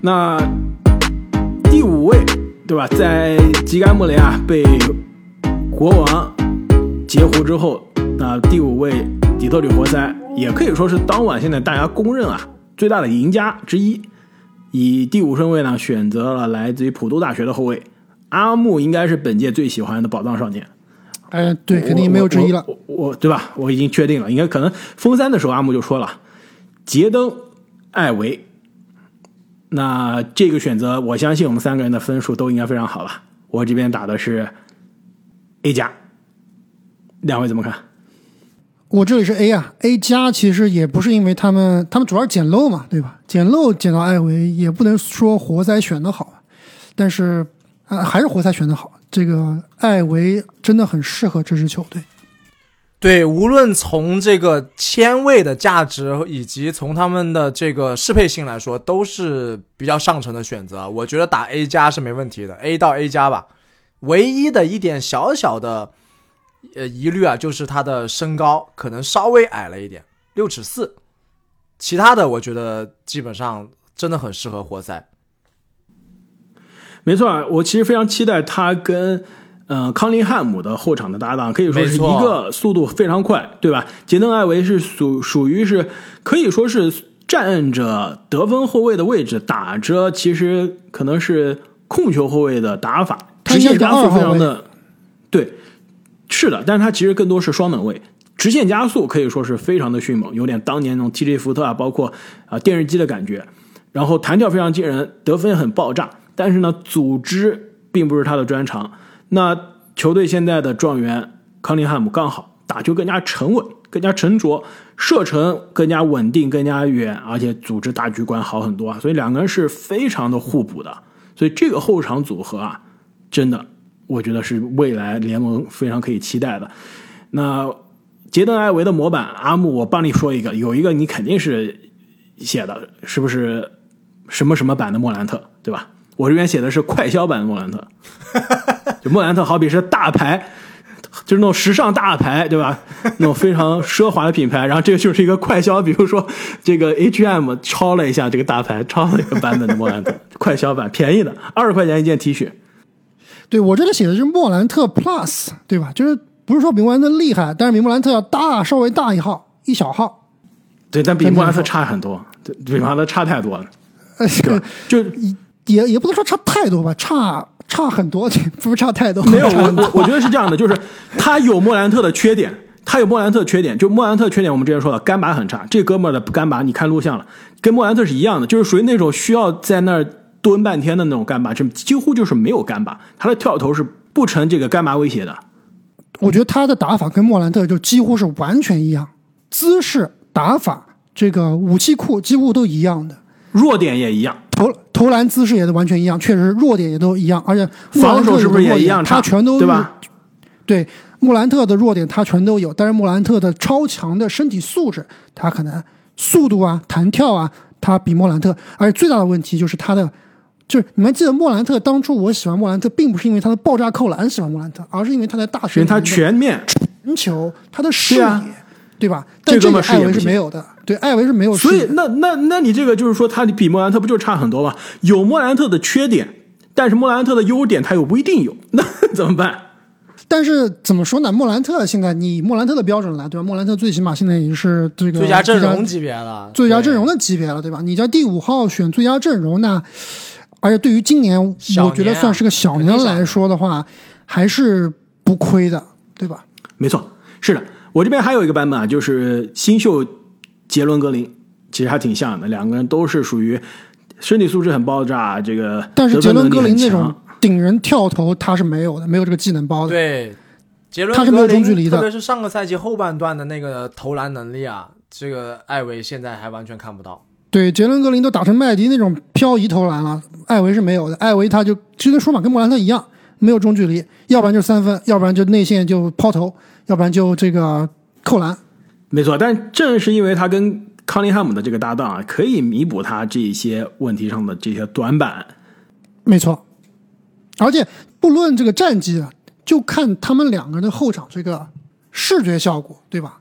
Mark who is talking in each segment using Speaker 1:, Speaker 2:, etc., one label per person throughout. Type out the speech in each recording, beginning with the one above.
Speaker 1: 那第五位，对吧？在吉甘穆雷啊被国王截胡之后，那第五位底特律活塞也可以说是当晚现在大家公认啊最大的赢家之一。以第五顺位呢选择了来自于普渡大学的后卫阿木，应该是本届最喜欢的宝藏少年。
Speaker 2: 哎，对，肯定没有之一了。
Speaker 1: 我我对吧？我已经确定了，应该可能封三的时候阿木就说了，杰登、艾维。那这个选择，我相信我们三个人的分数都应该非常好了。我这边打的是 A 加，两位怎么看？
Speaker 2: 我这里是 A 啊，A 加其实也不是因为他们，他们主要是捡漏嘛，对吧？捡漏捡到艾维，也不能说活塞选的好，但是啊，还是活塞选的好。这个艾维真的很适合这支球队。
Speaker 3: 对，无论从这个签位的价值，以及从他们的这个适配性来说，都是比较上乘的选择。我觉得打 A 加是没问题的，A 到 A 加吧。唯一的一点小小的呃疑虑啊，就是他的身高可能稍微矮了一点，六尺四。其他的我觉得基本上真的很适合活塞。
Speaker 1: 没错，我其实非常期待他跟。嗯，康林汉姆的后场的搭档可以说是一个速度非常快，对吧？杰登·艾维是属属于是可以说是站着得分后卫的位置，打着其实可能是控球后卫的打法，直线加速非常的对，是的，但是他其实更多是双门卫，直线加速可以说是非常的迅猛，有点当年那种 TJ 福特啊，包括啊电视机的感觉，然后弹跳非常惊人，得分很爆炸，但是呢，组织并不是他的专长。那球队现在的状元康宁汉姆刚好打球更加沉稳、更加沉着，射程更加稳定、更加远，而且组织大局观好很多啊！所以两个人是非常的互补的。所以这个后场组合啊，真的我觉得是未来联盟非常可以期待的。那杰登·艾维的模板阿木，我帮你说一个，有一个你肯定是写的，是不是什么什么版的莫兰特，对吧？我这边写的是快销版的莫兰特。就莫兰特好比是大牌，就是那种时尚大牌，对吧？那种非常奢华的品牌。然后这个就是一个快销，比如说这个 H&M 抄了一下这个大牌，抄了一个版本的莫兰特 快销版，便宜的二十块钱一件 T 恤。
Speaker 2: 对我这里写的是莫兰特 Plus，对吧？就是不是说比莫兰特厉害，但是比莫兰特要大，稍微大一号，一小号。
Speaker 1: 对，但比莫兰特差很多，对，比莫兰特差太多了。
Speaker 2: 呃，
Speaker 1: 就
Speaker 2: 也也不能说差太多吧，差。差很多，不是差太多。
Speaker 1: 没有，我我我觉得是这样的，就是他有莫兰特的缺点，他有莫兰特缺点，就莫兰特缺点，我们之前说了，干拔很差。这哥们儿的干拔，你看录像了，跟莫兰特是一样的，就是属于那种需要在那儿蹲半天的那种干拔，就几乎就是没有干拔。他的跳投是不成这个干拔威胁的。
Speaker 2: 我觉得他的打法跟莫兰特就几乎是完全一样，姿势、打法、这个武器库几乎都一样的，
Speaker 1: 弱点也一样。
Speaker 2: 投投篮姿势也都完全一样，确实弱点也都一样，而且
Speaker 1: 防守是不是也一样？
Speaker 2: 他全都
Speaker 1: 对吧？
Speaker 2: 对莫兰特的弱点他全都有，但是莫兰特的超强的身体素质，他可能速度啊、弹跳啊，他比莫兰特，而且最大的问题就是他的，就是你们记得莫兰特当初我喜欢莫兰特，并不是因为他的爆炸扣篮喜欢莫兰特，而是因为他在大学
Speaker 1: 他全面
Speaker 2: 传球，他的视野。对吧？
Speaker 1: 但这
Speaker 2: 个艾文是没有的，对，艾维是没有。
Speaker 1: 所以那那那你这个就是说，他比莫兰特不就差很多吗？有莫兰特的缺点，但是莫兰特的优点他又不一定有，那 怎么办？
Speaker 2: 但是怎么说呢？莫兰特现在你莫兰特的标准来，对吧？莫兰特最起码现在已经是这个
Speaker 3: 最佳阵容级别了，
Speaker 2: 最佳阵容的级别了，对吧？你在第五号选最佳阵容，那而且对于今年我觉得算是个小年来说的话，还是不亏的，对吧？
Speaker 1: 没错，是的。我这边还有一个版本啊，就是新秀杰伦格林，其实还挺像的，两个人都是属于身体素质很爆炸，这个
Speaker 2: 但是杰伦格林那种顶人跳投他是没有的，没有这个技能包的。
Speaker 3: 对，杰伦
Speaker 2: 他是没有中距离的，
Speaker 3: 特别是上个赛季后半段的那个投篮能力啊，这个艾维现在还完全看不到。
Speaker 2: 对，杰伦格林都打成麦迪那种漂移投篮了，艾维是没有的。艾维他就其实跟舒马跟莫兰特一样，没有中距离，要不然就三分，要不然就内线就抛投。要不然就这个扣篮，
Speaker 1: 没错。但正是因为他跟康林汉姆的这个搭档啊，可以弥补他这些问题上的这些短板。
Speaker 2: 没错，而且不论这个战绩啊，就看他们两个人的后场这个视觉效果，对吧？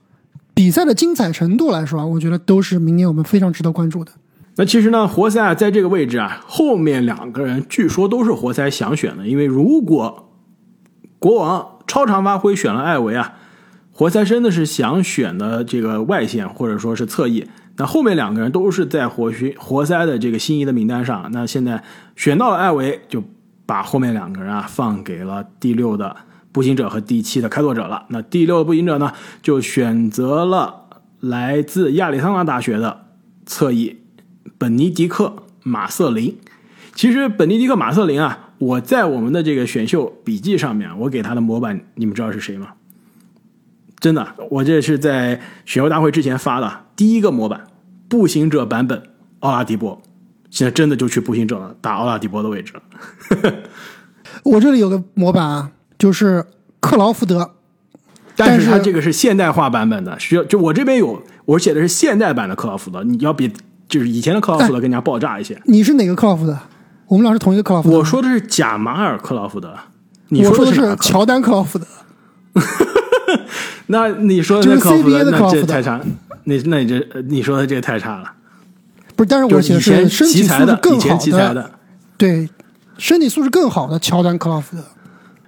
Speaker 2: 比赛的精彩程度来说啊，我觉得都是明年我们非常值得关注的。
Speaker 1: 那其实呢，活塞在这个位置啊，后面两个人据说都是活塞想选的，因为如果国王超常发挥选了艾维啊，活塞真的是想选的这个外线或者说是侧翼。那后面两个人都是在活学活塞的这个心仪的名单上，那现在选到了艾维，就把后面两个人啊放给了第六的步行者和第七的开拓者了。那第六的步行者呢，就选择了来自亚利桑那大学的侧翼。本尼迪克·马瑟林，其实本尼迪克·马瑟林啊，我在我们的这个选秀笔记上面，我给他的模板，你们知道是谁吗？真的，我这是在选秀大会之前发的第一个模板，步行者版本奥拉迪波，现在真的就去步行者了，打奥拉迪波的位置了。
Speaker 2: 我这里有个模板啊，就是克劳福德，
Speaker 1: 但是他这个是现代化版本的，需要就我这边有，我写的是现代版的克劳福德，你要比。就是以前的克劳福德更加爆炸一些。
Speaker 2: 你是哪个克劳福德？我们俩是同一个克劳福德。
Speaker 1: 我说的是贾马尔克劳福德，你
Speaker 2: 说
Speaker 1: 的
Speaker 2: 是乔丹克劳福德。
Speaker 1: 那你说
Speaker 2: 的
Speaker 1: 克劳福德，
Speaker 2: 那
Speaker 1: 这太差。那那你这你说的这个太差了。
Speaker 2: 不是，但是我写的是身体素质更好
Speaker 1: 的。
Speaker 2: 对，身体素质更好的乔丹克劳福德。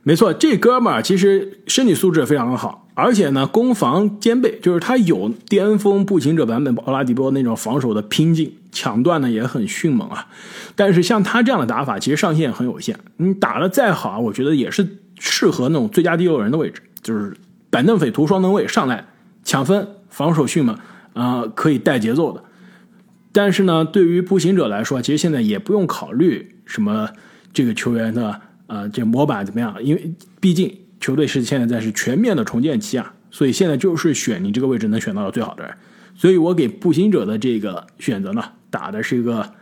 Speaker 1: 没错，这哥们儿其实身体素质非常的好。而且呢，攻防兼备，就是他有巅峰步行者版本奥拉迪波那种防守的拼劲，抢断呢也很迅猛啊。但是像他这样的打法，其实上限很有限。你打的再好，我觉得也是适合那种最佳第六人的位置，就是板凳匪徒双能卫上来抢分，防守迅猛啊，可以带节奏的。但是呢，对于步行者来说，其实现在也不用考虑什么这个球员的呃这模板怎么样，因为毕竟。球队是现在在是全面的重建期啊，所以现在就是选你这个位置能选到最好的人，所以我给步行者的这个选择呢，打的是一个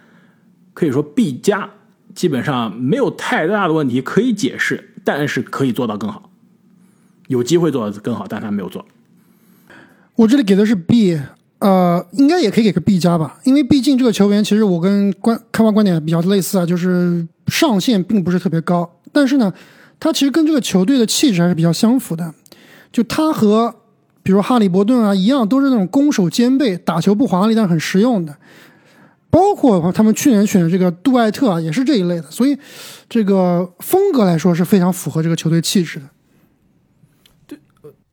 Speaker 1: 可以说 B 加，基本上没有太大的问题可以解释，但是可以做到更好，有机会做的更好，但他没有做。
Speaker 2: 我这里给的是 B，呃，应该也可以给个 B 加吧，因为毕竟这个球员其实我跟观开发观点比较类似啊，就是上限并不是特别高，但是呢。他其实跟这个球队的气质还是比较相符的，就他和比如哈利伯顿啊一样，都是那种攻守兼备、打球不华丽但很实用的。包括他们去年选的这个杜艾特啊，也是这一类的。所以这个风格来说是非常符合这个球队气质的。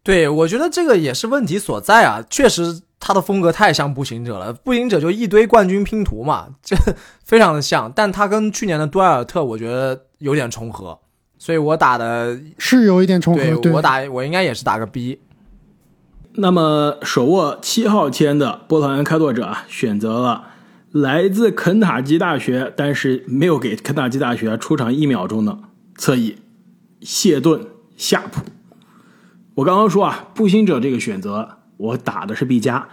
Speaker 3: 对，我觉得这个也是问题所在啊。确实，他的风格太像步行者了，步行者就一堆冠军拼图嘛，这 非常的像。但他跟去年的杜埃尔特，我觉得有点重合。所以我打的
Speaker 2: 是有一点重合，
Speaker 3: 对我打我应该也是打个 B。
Speaker 1: 那么手握七号签的波特兰开拓者啊，选择了来自肯塔基大学，但是没有给肯塔基大学出场一秒钟的侧翼谢顿夏普。我刚刚说啊，步行者这个选择我打的是 B 加，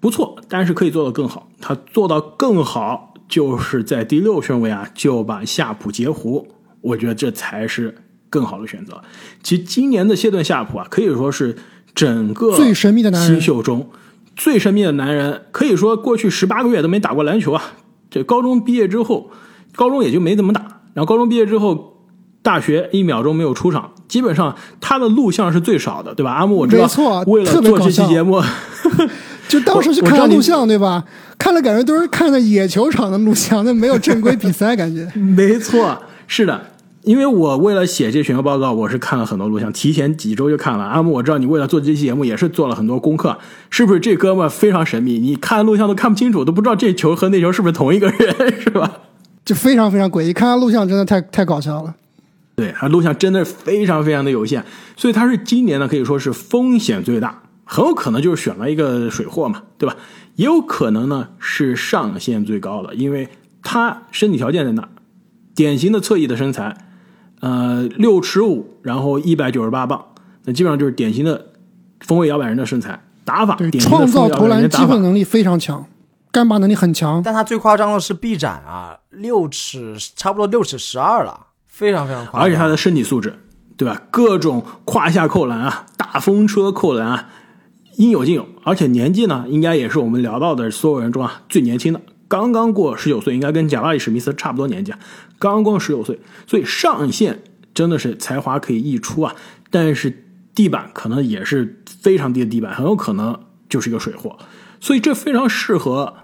Speaker 1: 不错，但是可以做得更好。他做到更好，就是在第六顺位啊就把夏普截胡。我觉得这才是更好的选择。其实今年的谢顿夏普啊，可以说是整个
Speaker 2: 最神秘的男人
Speaker 1: 新秀中最神秘的男人。可以说过去十八个月都没打过篮球啊。这高中毕业之后，高中也就没怎么打。然后高中毕业之后，大学一秒钟没有出场，基本上他的录像是最少的，对吧？阿木，我知道。
Speaker 2: 没错，
Speaker 1: 为了做这期节目，
Speaker 2: 就当时去看他录像，对吧？看了感觉都是看的野球场的录像，那没有正规比赛感觉。
Speaker 1: 没错，是的。因为我为了写这选秀报告，我是看了很多录像，提前几周就看了。阿木，我知道你为了做这期节目也是做了很多功课，是不是？这哥们非常神秘，你看录像都看不清楚，都不知道这球和那球是不是同一个人，是吧？
Speaker 2: 就非常非常诡异，看他录像真的太太搞笑了。
Speaker 1: 对，他录像真的非常非常的有限，所以他是今年呢可以说是风险最大，很有可能就是选了一个水货嘛，对吧？也有可能呢是上限最高的，因为他身体条件在那，典型的侧翼的身材。呃，六尺五，然后一百九十八磅，那基本上就是典型的锋卫摇摆人的身材打法，对
Speaker 2: 创造投篮机会能力非常强，干拔能力很强。
Speaker 3: 但他最夸张的是臂展啊，六尺差不多六尺十二了，非常非常夸张。
Speaker 1: 而且他的身体素质，对吧？各种胯下扣篮啊，大风车扣篮啊，应有尽有。而且年纪呢，应该也是我们聊到的所有人中啊最年轻的。刚刚过十九岁，应该跟贾拉里史密斯差不多年纪，啊刚刚过十九岁，所以上限真的是才华可以溢出啊，但是地板可能也是非常低的地板，很有可能就是一个水货，所以这非常适合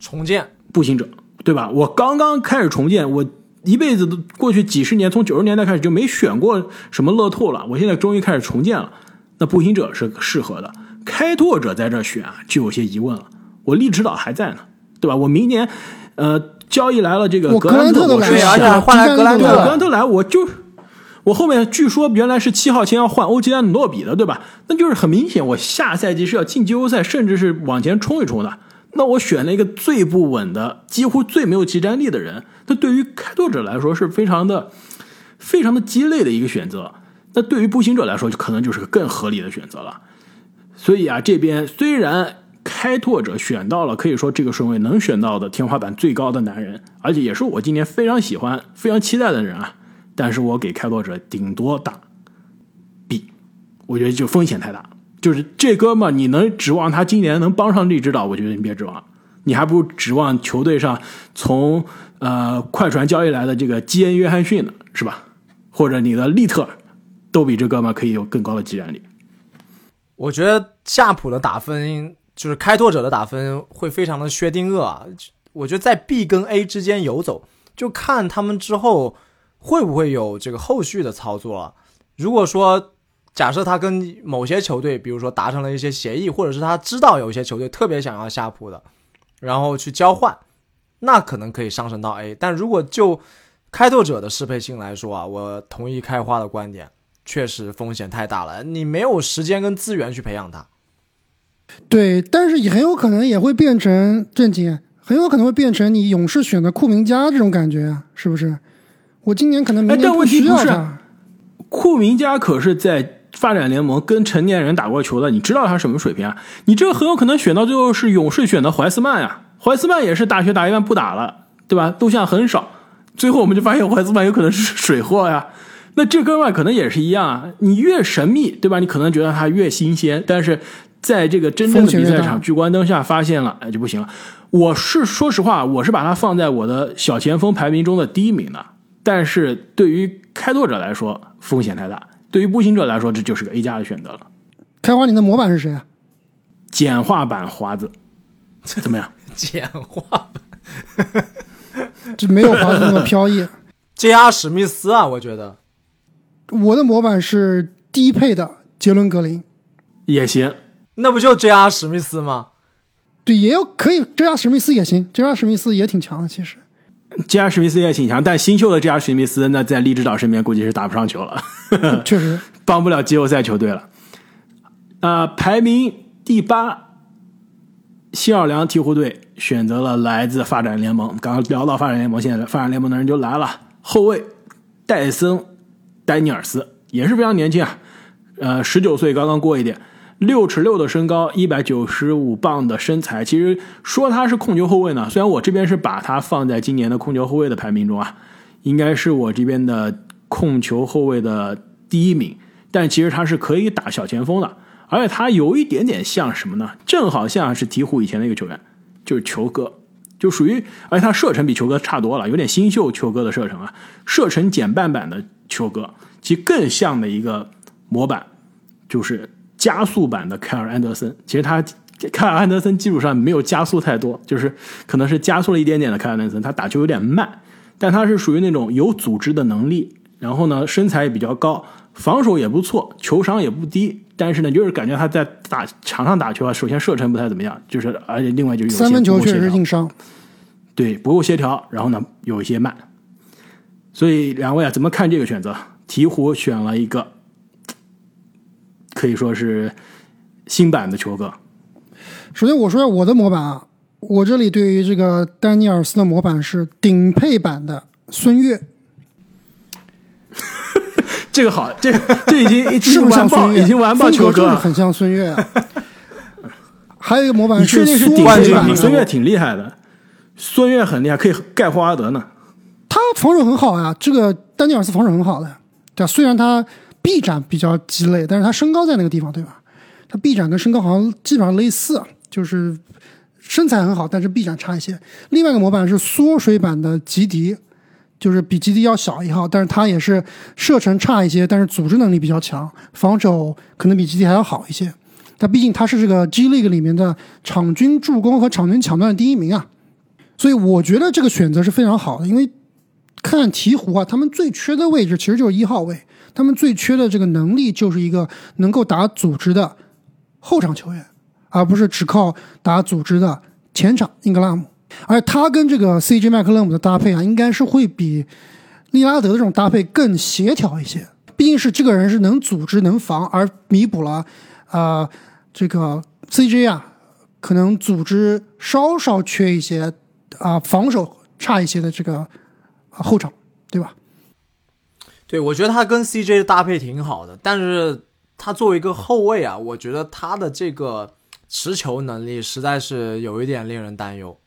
Speaker 3: 重建
Speaker 1: 步行者，对吧？我刚刚开始重建，我一辈子都过去几十年，从九十年代开始就没选过什么乐透了，我现在终于开始重建了。那步行者是适合的，开拓者在这选啊，就有些疑问了。我利指导还在呢，对吧？我明年，呃，交易来了这个格兰特，我是
Speaker 3: 想换来格兰特，
Speaker 1: 格兰特来，我就我后面据说原来是七号签要换欧吉安诺比的，对吧？那就是很明显，我下赛季是要进季后赛，甚至是往前冲一冲的。那我选了一个最不稳的，几乎最没有集战力的人，那对于开拓者来说是非常的、非常的鸡肋的一个选择。那对于步行者来说，可能就是个更合理的选择了。所以啊，这边虽然开拓者选到了可以说这个顺位能选到的天花板最高的男人，而且也是我今年非常喜欢、非常期待的人啊，但是我给开拓者顶多打 B，我觉得就风险太大。就是这哥们，你能指望他今年能帮上利指导？我觉得你别指望，你还不如指望球队上从呃快船交易来的这个基恩约翰逊呢，是吧？或者你的利特。都比这哥们可以有更高的机战力。
Speaker 3: 我觉得夏普的打分就是开拓者的打分会非常的薛定谔啊！我觉得在 B 跟 A 之间游走，就看他们之后会不会有这个后续的操作了。如果说假设他跟某些球队，比如说达成了一些协议，或者是他知道有些球队特别想要夏普的，然后去交换，那可能可以上升到 A。但如果就开拓者的适配性来说啊，我同意开花的观点。确实风险太大了，你没有时间跟资源去培养他。
Speaker 2: 对，但是也很有可能也会变成正经，很有可能会变成你勇士选的库明加这种感觉啊，是不是？我今年可能明年
Speaker 1: 不
Speaker 2: 需要他。
Speaker 1: 库明加可是在发展联盟跟成年人打过球的，你知道他什么水平啊？你这个很有可能选到最后是勇士选的怀斯曼呀，怀斯曼也是大学打一半不打了，对吧？录像很少，最后我们就发现怀斯曼有可能是水货呀。那这哥们可能也是一样啊，你越神秘，对吧？你可能觉得他越新鲜，但是在这个真正的比赛场聚光灯下发现了，哎，就不行了。我是说实话，我是把他放在我的小前锋排名中的第一名的，但是对于开拓者来说风险太大，对于步行者来说这就是个 A 加的选择了。
Speaker 2: 开花，你的模板是谁啊？
Speaker 1: 简化版华子，怎么样？
Speaker 3: 简化
Speaker 2: 版，就没有华子那么飘逸。
Speaker 3: J.R. 史密斯啊，我觉得。
Speaker 2: 我的模板是低配的杰伦格林，
Speaker 1: 也行，
Speaker 3: 那不就 J.R. 史密斯吗？
Speaker 2: 对，也有可以，J.R. 史密斯也行，J.R. 史密斯也挺强的，其实。
Speaker 1: J.R. 史密斯也挺强，但新秀的 J.R. 史密斯那在利指导身边估计是打不上球了，
Speaker 2: 确实
Speaker 1: 帮不了季后赛球队了。啊，排名第八，新奥尔良鹈鹕队选择了来自发展联盟，刚刚聊到发展联盟，现在发展联盟的人就来了，后卫戴森。丹尼尔斯也是非常年轻啊，呃，十九岁刚刚过一点，六尺六的身高，一百九十五磅的身材。其实说他是控球后卫呢，虽然我这边是把他放在今年的控球后卫的排名中啊，应该是我这边的控球后卫的第一名。但其实他是可以打小前锋的，而且他有一点点像什么呢？正好像是鹈鹕以前的一个球员，就是球哥，就属于，而且他射程比球哥差多了，有点新秀球哥的射程啊，射程减半版的。球哥，其更像的一个模板，就是加速版的凯尔安德森。其实他凯尔安德森基础上没有加速太多，就是可能是加速了一点点的凯尔安德森。他打球有点慢，但他是属于那种有组织的能力，然后呢身材也比较高，防守也不错，球商也不低。但是呢，就是感觉他在打场上打球啊，首先射程不太怎么样，就是而且另外就有
Speaker 2: 三分球确实硬伤，
Speaker 1: 对不够协调，然后呢有一些慢。所以两位啊，怎么看这个选择？鹈鹕选了一个可以说是新版的球哥。
Speaker 2: 首先我说下我的模板啊，我这里对于这个丹尼尔斯的模板是顶配版的孙悦。
Speaker 1: 这个好，这这已经
Speaker 2: 是不是像孙悦？
Speaker 1: 已经完爆球哥，
Speaker 2: 很像孙悦。啊还有一个模板，
Speaker 1: 你确定是顶配版？孙悦挺厉害的，孙悦很厉害，可以盖霍华德呢。
Speaker 2: 他防守很好啊，这个丹尼尔斯防守很好的，对吧？虽然他臂展比较鸡肋，但是他身高在那个地方，对吧？他臂展跟身高好像基本上类似，就是身材很好，但是臂展差一些。另外一个模板是缩水版的吉迪，就是比吉迪要小一号，但是他也是射程差一些，但是组织能力比较强，防守可能比吉迪还要好一些。他毕竟他是这个 G League 里面的场均助攻和场均抢断第一名啊。所以我觉得这个选择是非常好的，因为看鹈鹕啊，他们最缺的位置其实就是一号位，他们最缺的这个能力就是一个能够打组织的后场球员，而不是只靠打组织的前场英格拉姆。而他跟这个 CJ 麦克勒姆的搭配啊，应该是会比利拉德的这种搭配更协调一些。毕竟是这个人是能组织能防，而弥补了啊这个 CJ 啊可能组织稍稍缺一些啊防守差一些的这个后场，对吧？
Speaker 3: 对，我觉得他跟 CJ 的搭配挺好的，但是他作为一个后卫啊，我觉得他的这个持球能力实在是有一点令人担忧。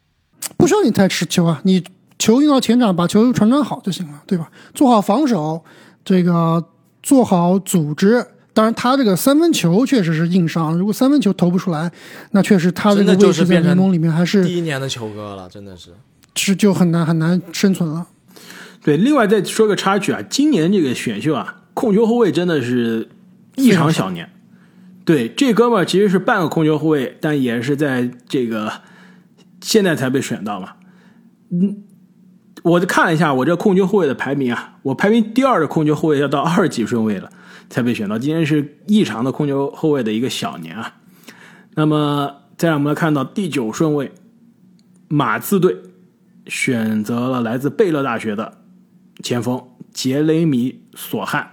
Speaker 2: 不需要你太持球啊，你球运到前场，把球传传好就行了，对吧？做好防守，这个做好组织。当然，他这个三分球确实是硬伤，如果三分球投不出来，那确实他这个位置在联盟里面还是
Speaker 3: 第一年的球哥了，真的是
Speaker 2: 是就很难很难生存了。
Speaker 1: 对，另外再说个插曲啊，今年这个选秀啊，控球后卫真的是异常小年。对，这哥们儿其实是半个控球后卫，但也是在这个。现在才被选到嘛？嗯，我就看了一下我这控球后卫的排名啊，我排名第二的控球后卫要到二十几顺位了才被选到。今天是异常的控球后卫的一个小年啊。那么再让我们来看到第九顺位，马刺队选择了来自贝勒大学的前锋杰雷米·索汉。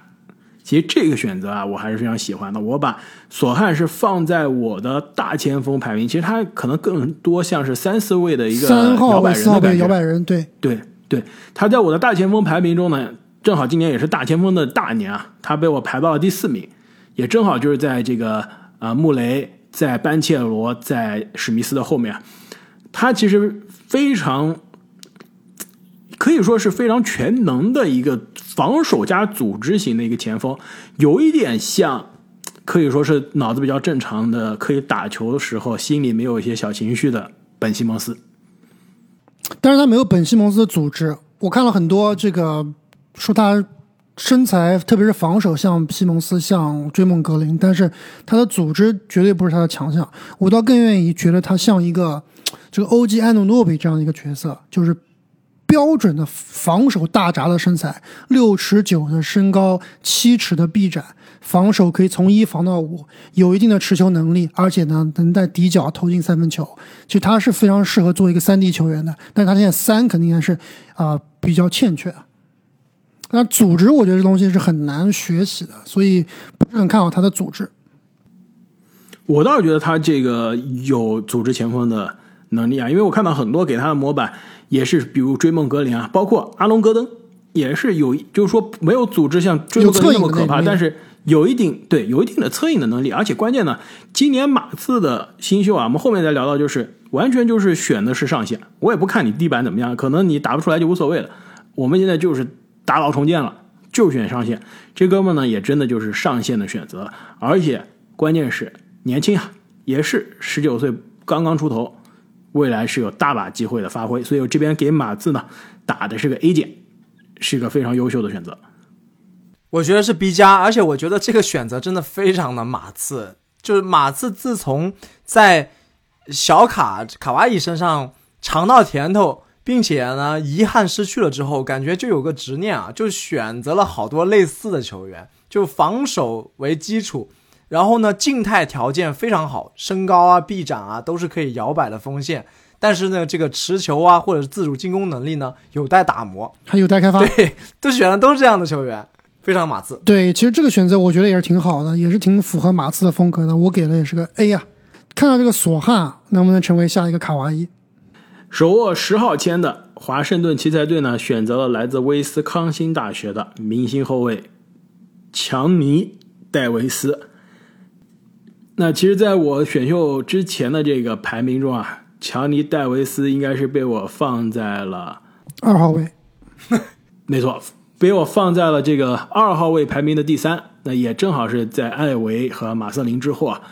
Speaker 1: 其实这个选择啊，我还是非常喜欢的。我把索汉是放在我的大前锋排名，其实他可能更多像是三四位的一个摇摆人的感觉。
Speaker 2: 摇摆人，对
Speaker 1: 对对，他在我的大前锋排名中呢，正好今年也是大前锋的大年啊，他被我排到了第四名，也正好就是在这个啊穆雷、在班切罗、在史密斯的后面，他其实非常可以说是非常全能的一个。防守加组织型的一个前锋，有一点像，可以说是脑子比较正常的，可以打球的时候心里没有一些小情绪的本西蒙斯。
Speaker 2: 但是他没有本西蒙斯的组织。我看了很多这个说他身材，特别是防守像西蒙斯，像追梦格林，但是他的组织绝对不是他的强项。我倒更愿意觉得他像一个这个欧吉安努诺比这样的一个角色，就是。标准的防守大闸的身材，六尺九的身高，七尺的臂展，防守可以从一防到五，有一定的持球能力，而且呢能在底角投进三分球。其实他是非常适合做一个三 D 球员的，但他现在三肯定还是啊比较欠缺。那组织我觉得这东西是很难学习的，所以不是很看好他的组织。
Speaker 1: 我倒是觉得他这个有组织前锋的能力啊，因为我看到很多给他的模板。也是，比如追梦格林啊，包括阿隆戈登，也是有，就是说没有组织像追梦格林那么可怕，但是有一定对有一定的策应的能力，而且关键呢，今年马刺的新秀啊，我们后面再聊到，就是完全就是选的是上限，我也不看你地板怎么样，可能你打不出来就无所谓了，我们现在就是打倒重建了，就选上限，这哥们呢也真的就是上限的选择，而且关键是年轻啊，也是十九岁刚刚出头。未来是有大把机会的发挥，所以我这边给马刺呢打的是个 A 减，是一个非常优秀的选择。
Speaker 3: 我觉得是 B 加，而且我觉得这个选择真的非常的马刺。就是马刺自从在小卡卡哇伊身上尝到甜头，并且呢遗憾失去了之后，感觉就有个执念啊，就选择了好多类似的球员，就防守为基础。然后呢，静态条件非常好，身高啊、臂展啊都是可以摇摆的锋线。但是呢，这个持球啊，或者是自主进攻能力呢，有待打磨，
Speaker 2: 还有待开发。
Speaker 3: 对，都选的都是这样的球员，非常马刺。
Speaker 2: 对，其实这个选择我觉得也是挺好的，也是挺符合马刺的风格的。我给的也是个 A 呀。看到这个索汉能不能成为下一个卡哇伊？
Speaker 1: 手握十号签的华盛顿奇才队呢，选择了来自威斯康星大学的明星后卫强尼戴维斯。那其实，在我选秀之前的这个排名中啊，强尼戴维斯应该是被我放在了
Speaker 2: 二号位，
Speaker 1: 没错，被我放在了这个二号位排名的第三。那也正好是在艾维和马瑟林之后啊。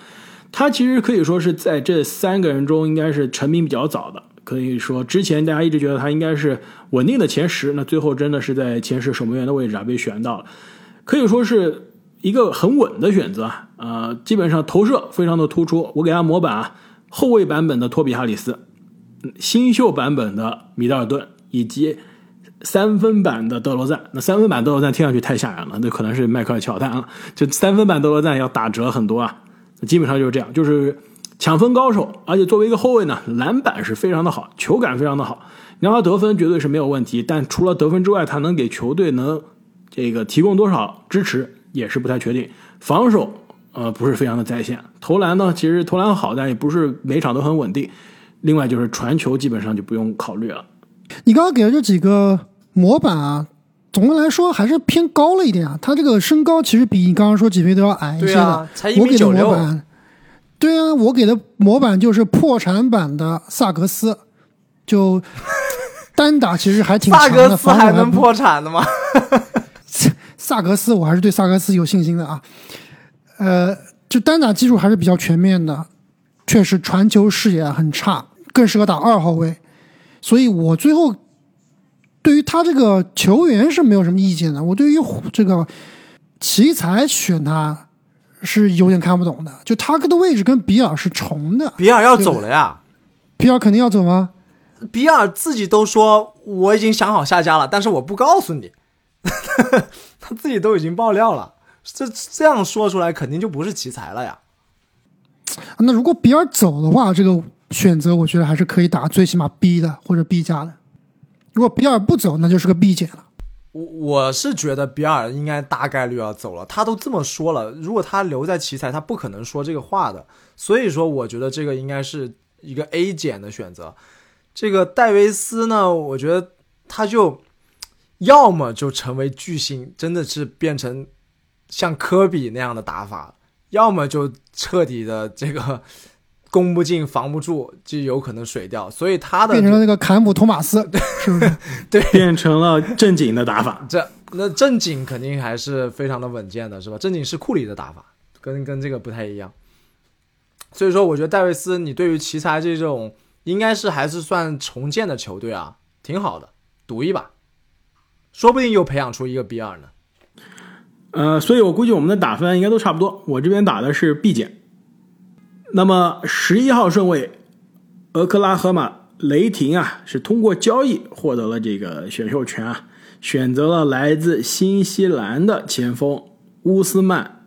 Speaker 1: 他其实可以说是在这三个人中，应该是成名比较早的。可以说，之前大家一直觉得他应该是稳定的前十，那最后真的是在前十守门员的位置啊被选到了，可以说是。一个很稳的选择啊，呃，基本上投射非常的突出。我给他模板啊，后卫版本的托比哈里斯，新秀版本的米德尔顿以及三分版的德罗赞。那三分版德罗赞听上去太吓人了，那可能是迈克尔乔丹了。就三分版德罗赞要打折很多啊，基本上就是这样，就是抢分高手，而且作为一个后卫呢，篮板是非常的好，球感非常的好。你让他得分绝对是没有问题，但除了得分之外，他能给球队能这个提供多少支持也是不太确定。防守呃不是非常的在线，投篮呢其实投篮好，但也不是每场都很稳定。另外就是传球基本上就不用考虑了。
Speaker 2: 你刚刚给的这几个模板啊，总的来说还是偏高了一点啊。他这个身高其实比你刚刚说几位都要矮一些的。
Speaker 3: 啊，才一米九六。
Speaker 2: 对啊，我给的模板就是破产版的萨格斯，就单打其实还挺强的。
Speaker 3: 萨格斯还能破产的吗？
Speaker 2: 萨格斯，我还是对萨格斯有信心的啊。呃，就单打技术还是比较全面的，确实传球视野很差，更适合打二号位。所以我最后对于他这个球员是没有什么意见的。我对于这个奇才选他是有点看不懂的，就他的位置跟比尔是重的。
Speaker 3: 比尔要走了呀？
Speaker 2: 比尔肯定要走吗？
Speaker 3: 比尔自己都说我已经想好下家了，但是我不告诉你。他自己都已经爆料了，这这样说出来肯定就不是奇才了呀。
Speaker 2: 那如果比尔走的话，这个选择我觉得还是可以打最起码 B 的或者 B 加的。如果比尔不走，那就是个 B 减了。
Speaker 3: 我我是觉得比尔应该大概率要走了，他都这么说了，如果他留在奇才，他不可能说这个话的。所以说，我觉得这个应该是一个 A 减的选择。这个戴维斯呢，我觉得他就。要么就成为巨星，真的是变成像科比那样的打法；要么就彻底的这个攻不进、防不住，就有可能水掉。所以他的
Speaker 2: 变成了那个坎普托马斯，是不是？
Speaker 3: 对，
Speaker 1: 变成了正经的打法。
Speaker 3: 这那正经肯定还是非常的稳健的，是吧？正经是库里的打法，跟跟这个不太一样。所以说，我觉得戴维斯，你对于奇才这种应该是还是算重建的球队啊，挺好的，赌一把。说不定又培养出一个 B 二呢，
Speaker 1: 呃，所以我估计我们的打分应该都差不多。我这边打的是 B 减。那么十一号顺位，俄克拉荷马雷霆啊，是通过交易获得了这个选秀权啊，选择了来自新西兰的前锋乌斯曼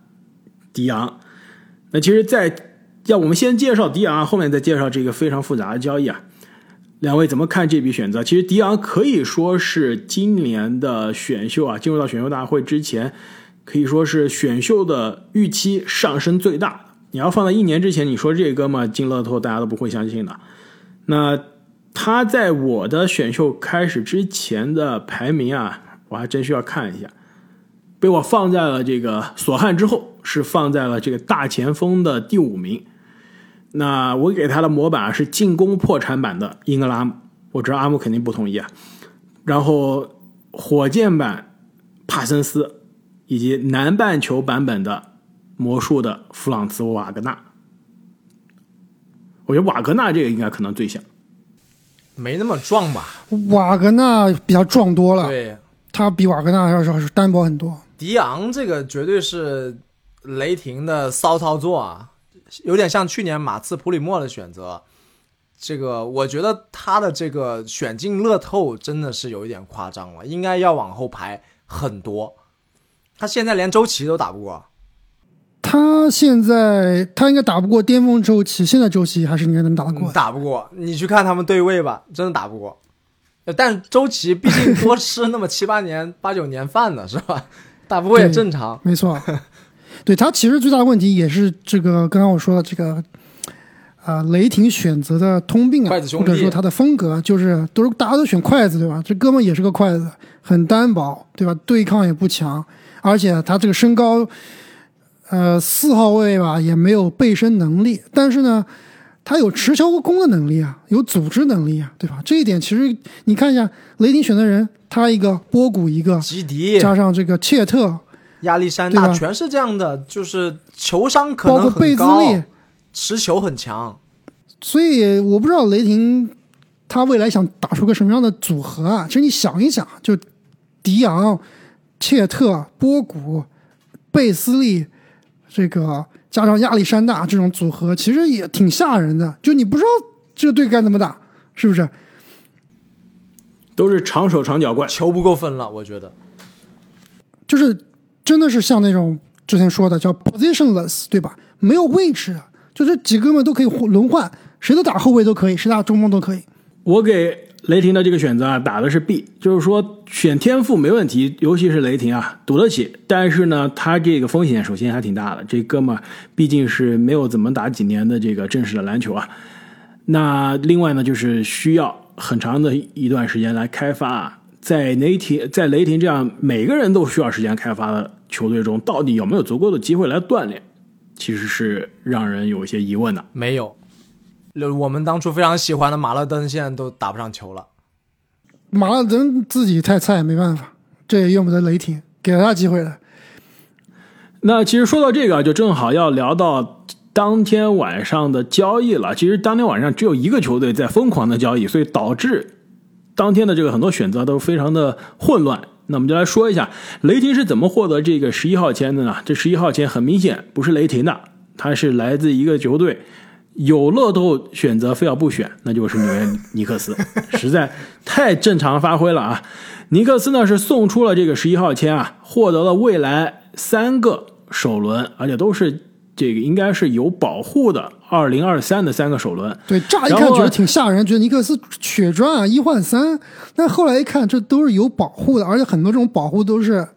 Speaker 1: 迪昂。那其实，在要我们先介绍迪昂，后面再介绍这个非常复杂的交易啊。两位怎么看这笔选择？其实迪昂可以说是今年的选秀啊，进入到选秀大会之前，可以说是选秀的预期上升最大。你要放在一年之前，你说这哥们进乐透，大家都不会相信的。那他在我的选秀开始之前的排名啊，我还真需要看一下，被我放在了这个索汉之后，是放在了这个大前锋的第五名。那我给他的模板是进攻破产版的英格拉姆，我知道阿姆肯定不同意啊。然后火箭版帕森斯，以及南半球版本的魔术的弗朗茨瓦格纳。我觉得瓦格纳这个应该可能最像，
Speaker 3: 没那么壮吧？
Speaker 2: 瓦格纳比较壮多了，
Speaker 3: 对，
Speaker 2: 他比瓦格纳要是单薄很多。
Speaker 3: 迪昂这个绝对是雷霆的骚操作啊！有点像去年马刺普里莫的选择，这个我觉得他的这个选进乐透真的是有一点夸张了，应该要往后排很多。他现在连周琦都打不过，
Speaker 2: 他现在他应该打不过巅峰周琦，现在周琦还是应该能打得过。
Speaker 3: 打不过，你去看他们对位吧，真的打不过。但周琦毕竟多吃那么七八年、八九年饭呢，是吧？打不过也正常。
Speaker 2: 没错。对他其实最大的问题也是这个，刚刚我说的这个，啊，雷霆选择的通病啊，或者说他的风格，就是都是大家都选筷子，对吧？这哥们也是个筷子，很单薄，对吧？对抗也不强，而且他这个身高，呃，四号位吧，也没有背身能力，但是呢，他有持球攻的能力啊，有组织能力啊，对吧？这一点其实你看一下雷霆选的人，他一个波古，一个
Speaker 3: 基迪，
Speaker 2: 加上这个切特。
Speaker 3: 亚历山大全是这样的，就是球商可能
Speaker 2: 很
Speaker 3: 高，持球很强，
Speaker 2: 所以我不知道雷霆他未来想打出个什么样的组合啊？其实你想一想，就迪昂、切特、波古、贝斯利，这个加上亚历山大这种组合，其实也挺吓人的。就你不知道这队该怎么打，是不是？
Speaker 1: 都是长手长脚怪，
Speaker 3: 球不够分了，我觉得。
Speaker 2: 就是真的是像那种之前说的叫 positionless，对吧？没有位置，就这几哥们都可以轮换，谁都打后卫都可以，谁打中锋都可以。
Speaker 1: 我给雷霆的这个选择啊，打的是 B，就是说选天赋没问题，尤其是雷霆啊，赌得起。但是呢，他这个风险首先还挺大的，这哥们毕竟是没有怎么打几年的这个正式的篮球啊。那另外呢，就是需要很长的一段时间来开发。啊在雷霆，在雷霆这样每个人都需要时间开发的球队中，到底有没有足够的机会来锻炼，其实是让人有一些疑问的。
Speaker 3: 没有，我们当初非常喜欢的马勒登现在都打不上球了。
Speaker 2: 马勒登自己太菜，没办法，这也用不得雷霆给了他机会了。
Speaker 1: 那其实说到这个，就正好要聊到当天晚上的交易了。其实当天晚上只有一个球队在疯狂的交易，所以导致。当天的这个很多选择都非常的混乱，那我们就来说一下雷霆是怎么获得这个十一号签的呢？这十一号签很明显不是雷霆的，它是来自一个球队，有乐透选择非要不选，那就是纽约尼克斯，实在太正常发挥了啊！尼克斯呢是送出了这个十一号签啊，获得了未来三个首轮，而且都是。这个应该是有保护的，二零二三的三个首轮。
Speaker 2: 对，乍一看觉得挺吓人，觉得尼克斯血赚啊，一换三。但后来一看，这都是有保护的，而且很多这种保护都是，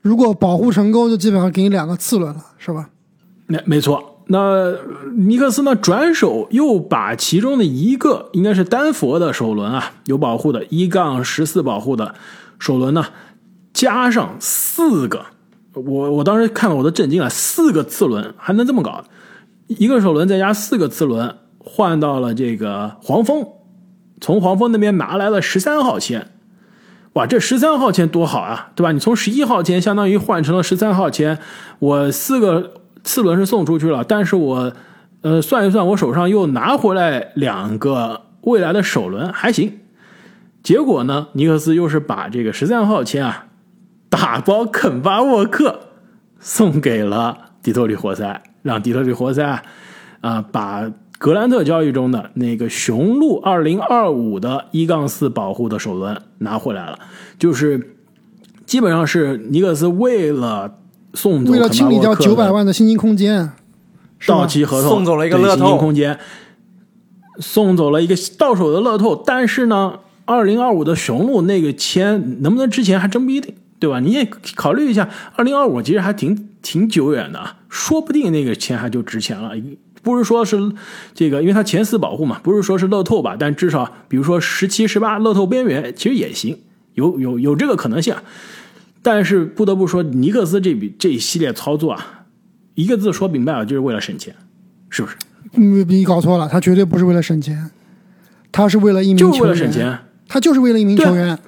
Speaker 2: 如果保护成功，就基本上给你两个次轮了，是吧？
Speaker 1: 没没错。那尼克斯呢，转手又把其中的一个应该是丹佛的首轮啊，有保护的一杠十四保护的首轮呢，加上四个。我我当时看了我都震惊了，四个次轮还能这么搞？一个首轮再加四个次轮，换到了这个黄蜂，从黄蜂那边拿来了十三号签，哇，这十三号签多好啊，对吧？你从十一号签相当于换成了十三号签，我四个次轮是送出去了，但是我呃算一算，我手上又拿回来两个未来的首轮，还行。结果呢，尼克斯又是把这个十三号签啊。打包肯巴沃克送给了底特律活塞，让底特律活塞啊把格兰特交易中的那个雄鹿二零二五的一杠四保护的首轮拿回来了。就是基本上是尼克斯为了送走
Speaker 2: 为了清理掉九百万的薪金空间，
Speaker 1: 到期合同
Speaker 3: 送走了一个乐透
Speaker 1: 空间，送走了一个到手的乐透。但是呢，二零二五的雄鹿那个签能不能之前还真不一定。对吧？你也考虑一下，二零二五其实还挺挺久远的，说不定那个钱还就值钱了。不是说是这个，因为它前四保护嘛，不是说是乐透吧？但至少比如说十七、十八乐透边缘，其实也行，有有有这个可能性。但是不得不说，尼克斯这笔这一系列操作啊，一个字说明白了，就是为了省钱，是不是？
Speaker 2: 你，你搞错了，他绝对不是为了省钱，他是为了一名
Speaker 1: 就为了省钱，
Speaker 2: 他就是为了一名球员，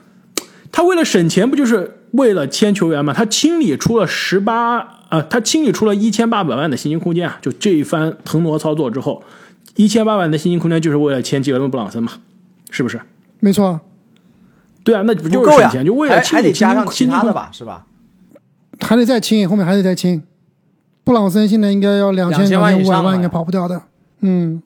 Speaker 1: 他为了省钱，不就是？为了签球员嘛，他清理出了十八啊，他清理出了一千八百万的薪金空间啊！就这一番腾挪操作之后，一千八百万的薪金空间就是为了签杰伦布朗森嘛，是不是？
Speaker 2: 没错，
Speaker 1: 对啊，那不就是省钱？就为了
Speaker 3: 还得加上其他的吧，是吧？
Speaker 2: 还得再清，后面还得再清。布朗森现在应该要两千两千五百万，应该跑不掉的。嗯，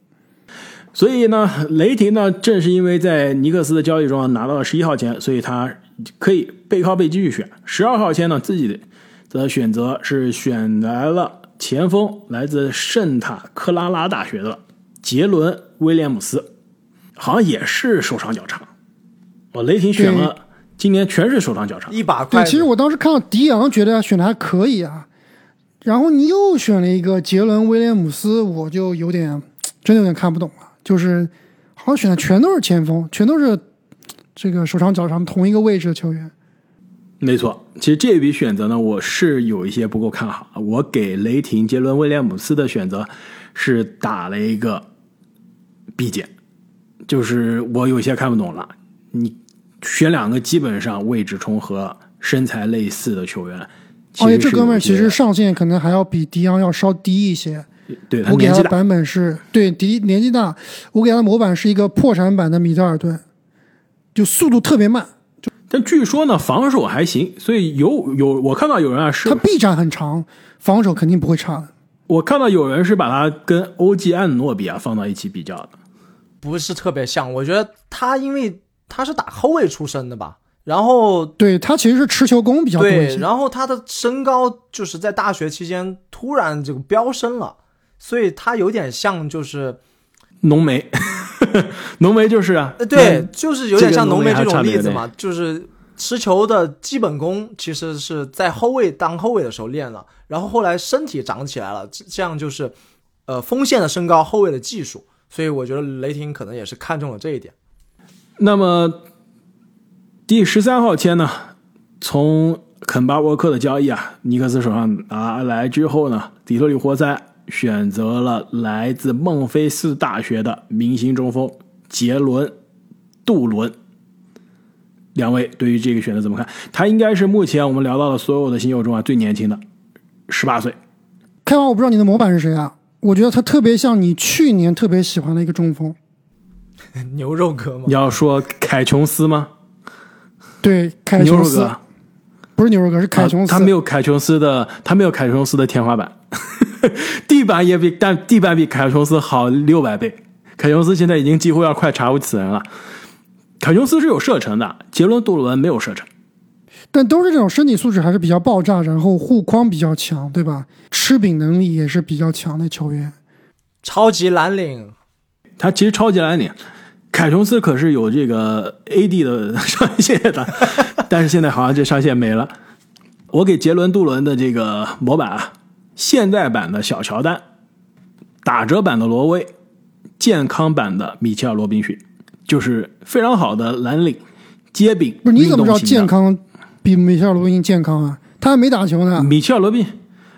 Speaker 1: 所以呢，雷霆呢，正是因为在尼克斯的交易中拿到了十一号签，所以他。可以背靠背继续选。十二号签呢，自己的选择是选来了前锋，来自圣塔克拉拉大学的杰伦威廉姆斯，好像也是手长脚长。我雷霆选了，今年全是手长脚长，
Speaker 3: 一把
Speaker 2: 对，其实我当时看到迪昂，觉得选的还可以啊，然后你又选了一个杰伦威廉姆斯，我就有点真的有点看不懂了，就是好像选的全都是前锋，全都是。这个手长脚长同一个位置的球员，
Speaker 1: 没错。其实这笔选择呢，我是有一些不够看好。我给雷霆杰伦威廉姆斯的选择是打了一个 B 减，就是我有些看不懂了。你选两个基本上位置重合、身材类似的球员，而
Speaker 2: 且这哥们儿其实上限可能还要比迪昂要稍低一些。
Speaker 1: 对，
Speaker 2: 我给他的版本是对迪年纪大，我给他的模板是一个破产版的米德尔顿。就速度特别慢，就
Speaker 1: 但据说呢防守还行，所以有有我看到有人啊是
Speaker 2: 他臂展很长，防守肯定不会差的。
Speaker 1: 我看到有人是把他跟欧吉安诺比啊放到一起比较的，
Speaker 3: 不是特别像。我觉得他因为他是打后卫出身的吧，然后
Speaker 2: 对他其实是持球攻比较多一
Speaker 3: 对，
Speaker 2: 些。
Speaker 3: 然后他的身高就是在大学期间突然这个飙升了，所以他有点像就是
Speaker 1: 浓眉，浓眉就是啊，
Speaker 3: 呃，对，就是有点像浓眉这种例子嘛，就是持球的基本功其实是在后卫当后卫的时候练了，然后后来身体长起来了，这这样就是呃锋线的身高，后卫的技术，所以我觉得雷霆可能也是看中了这一点。
Speaker 1: 那么第十三号签呢，从肯巴沃克的交易啊，尼克斯手上拿来之后呢，底特律活塞选择了来自孟菲斯大学的明星中锋杰伦·杜伦。两位对于这个选择怎么看？他应该是目前我们聊到的所有的新秀中啊最年轻的，十八岁。
Speaker 2: 开完我不知道你的模板是谁啊？我觉得他特别像你去年特别喜欢的一个中锋，
Speaker 3: 牛肉哥吗
Speaker 1: 你，要说凯琼斯吗？
Speaker 2: 对，凯
Speaker 1: 牛肉
Speaker 2: 琼斯
Speaker 1: 哥，
Speaker 2: 不是牛肉哥，是凯琼斯。
Speaker 1: 啊他没有凯琼斯的，他没有凯琼斯的天花板，地板也比但地板比凯琼斯好六百倍。凯琼斯现在已经几乎要快查无此人了。凯琼斯是有射程的，杰伦杜鲁门没有射程。
Speaker 2: 但都是这种身体素质还是比较爆炸，然后护框比较强，对吧？吃饼能力也是比较强的球员。
Speaker 3: 超级蓝领，
Speaker 1: 他其实超级蓝领，凯琼斯可是有这个 AD 的上限的，但是现在好像这上限没了。我给杰伦杜伦的这个模板啊，现代版的小乔丹，打折版的罗威，健康版的米切尔罗宾逊，就是非常好的蓝领接饼。
Speaker 2: 不是你怎么知道健？康比米切尔罗宾逊健康啊？他还没打球呢。
Speaker 1: 米切尔罗宾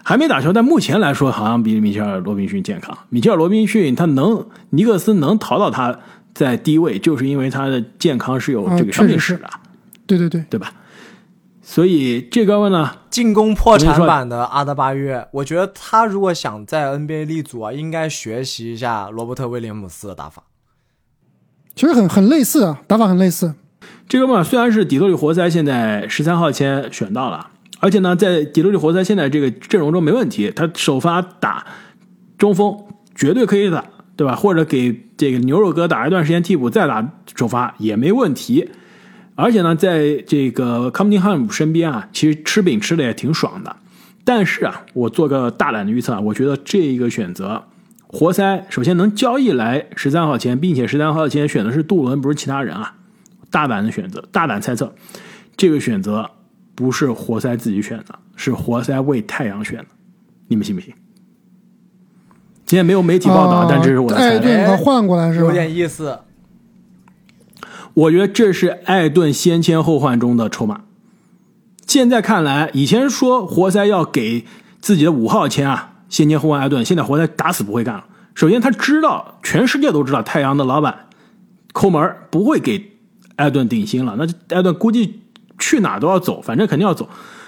Speaker 1: 还没打球，但目前来说好像比米切尔罗宾逊健康。米切尔罗宾逊他能尼克斯能淘到他在低位，就是因为他的健康是有
Speaker 2: 啊
Speaker 1: 这个伤病史的，
Speaker 2: 对对对，
Speaker 1: 对吧？所以这哥们呢，
Speaker 3: 进攻破产版的阿德巴约，我觉得他如果想在 NBA 立足啊，应该学习一下罗伯特威廉姆斯的打法。
Speaker 2: 其实很很类似啊，打法很类似。
Speaker 1: 这哥们虽然是底特律活塞现在十三号签选到了，而且呢，在底特律活塞现在这个阵容中没问题，他首发打中锋绝对可以打，对吧？或者给这个牛肉哥打一段时间替补，再打首发也没问题。而且呢，在这个康丁汉姆身边啊，其实吃饼吃的也挺爽的。但是啊，我做个大胆的预测，我觉得这一个选择，活塞首先能交易来十三号签，并且十三号签选的是杜伦，不是其他人啊。大胆的选择，大胆猜测，这个选择不是活塞自己选的，是活塞为太阳选的，你们信不信？今天没有媒体报道，
Speaker 2: 啊
Speaker 1: 但这是我的猜测。
Speaker 2: 艾顿他换过来是吧？
Speaker 3: 有点意思。
Speaker 1: 我觉得这是艾顿先签后换中的筹码。现在看来，以前说活塞要给自己的五号签啊，先签后换艾顿，现在活塞打死不会干了。首先，他知道全世界都知道太阳的老板抠门不会给艾顿顶薪了，那艾顿估计去哪都要走，反正肯定要走。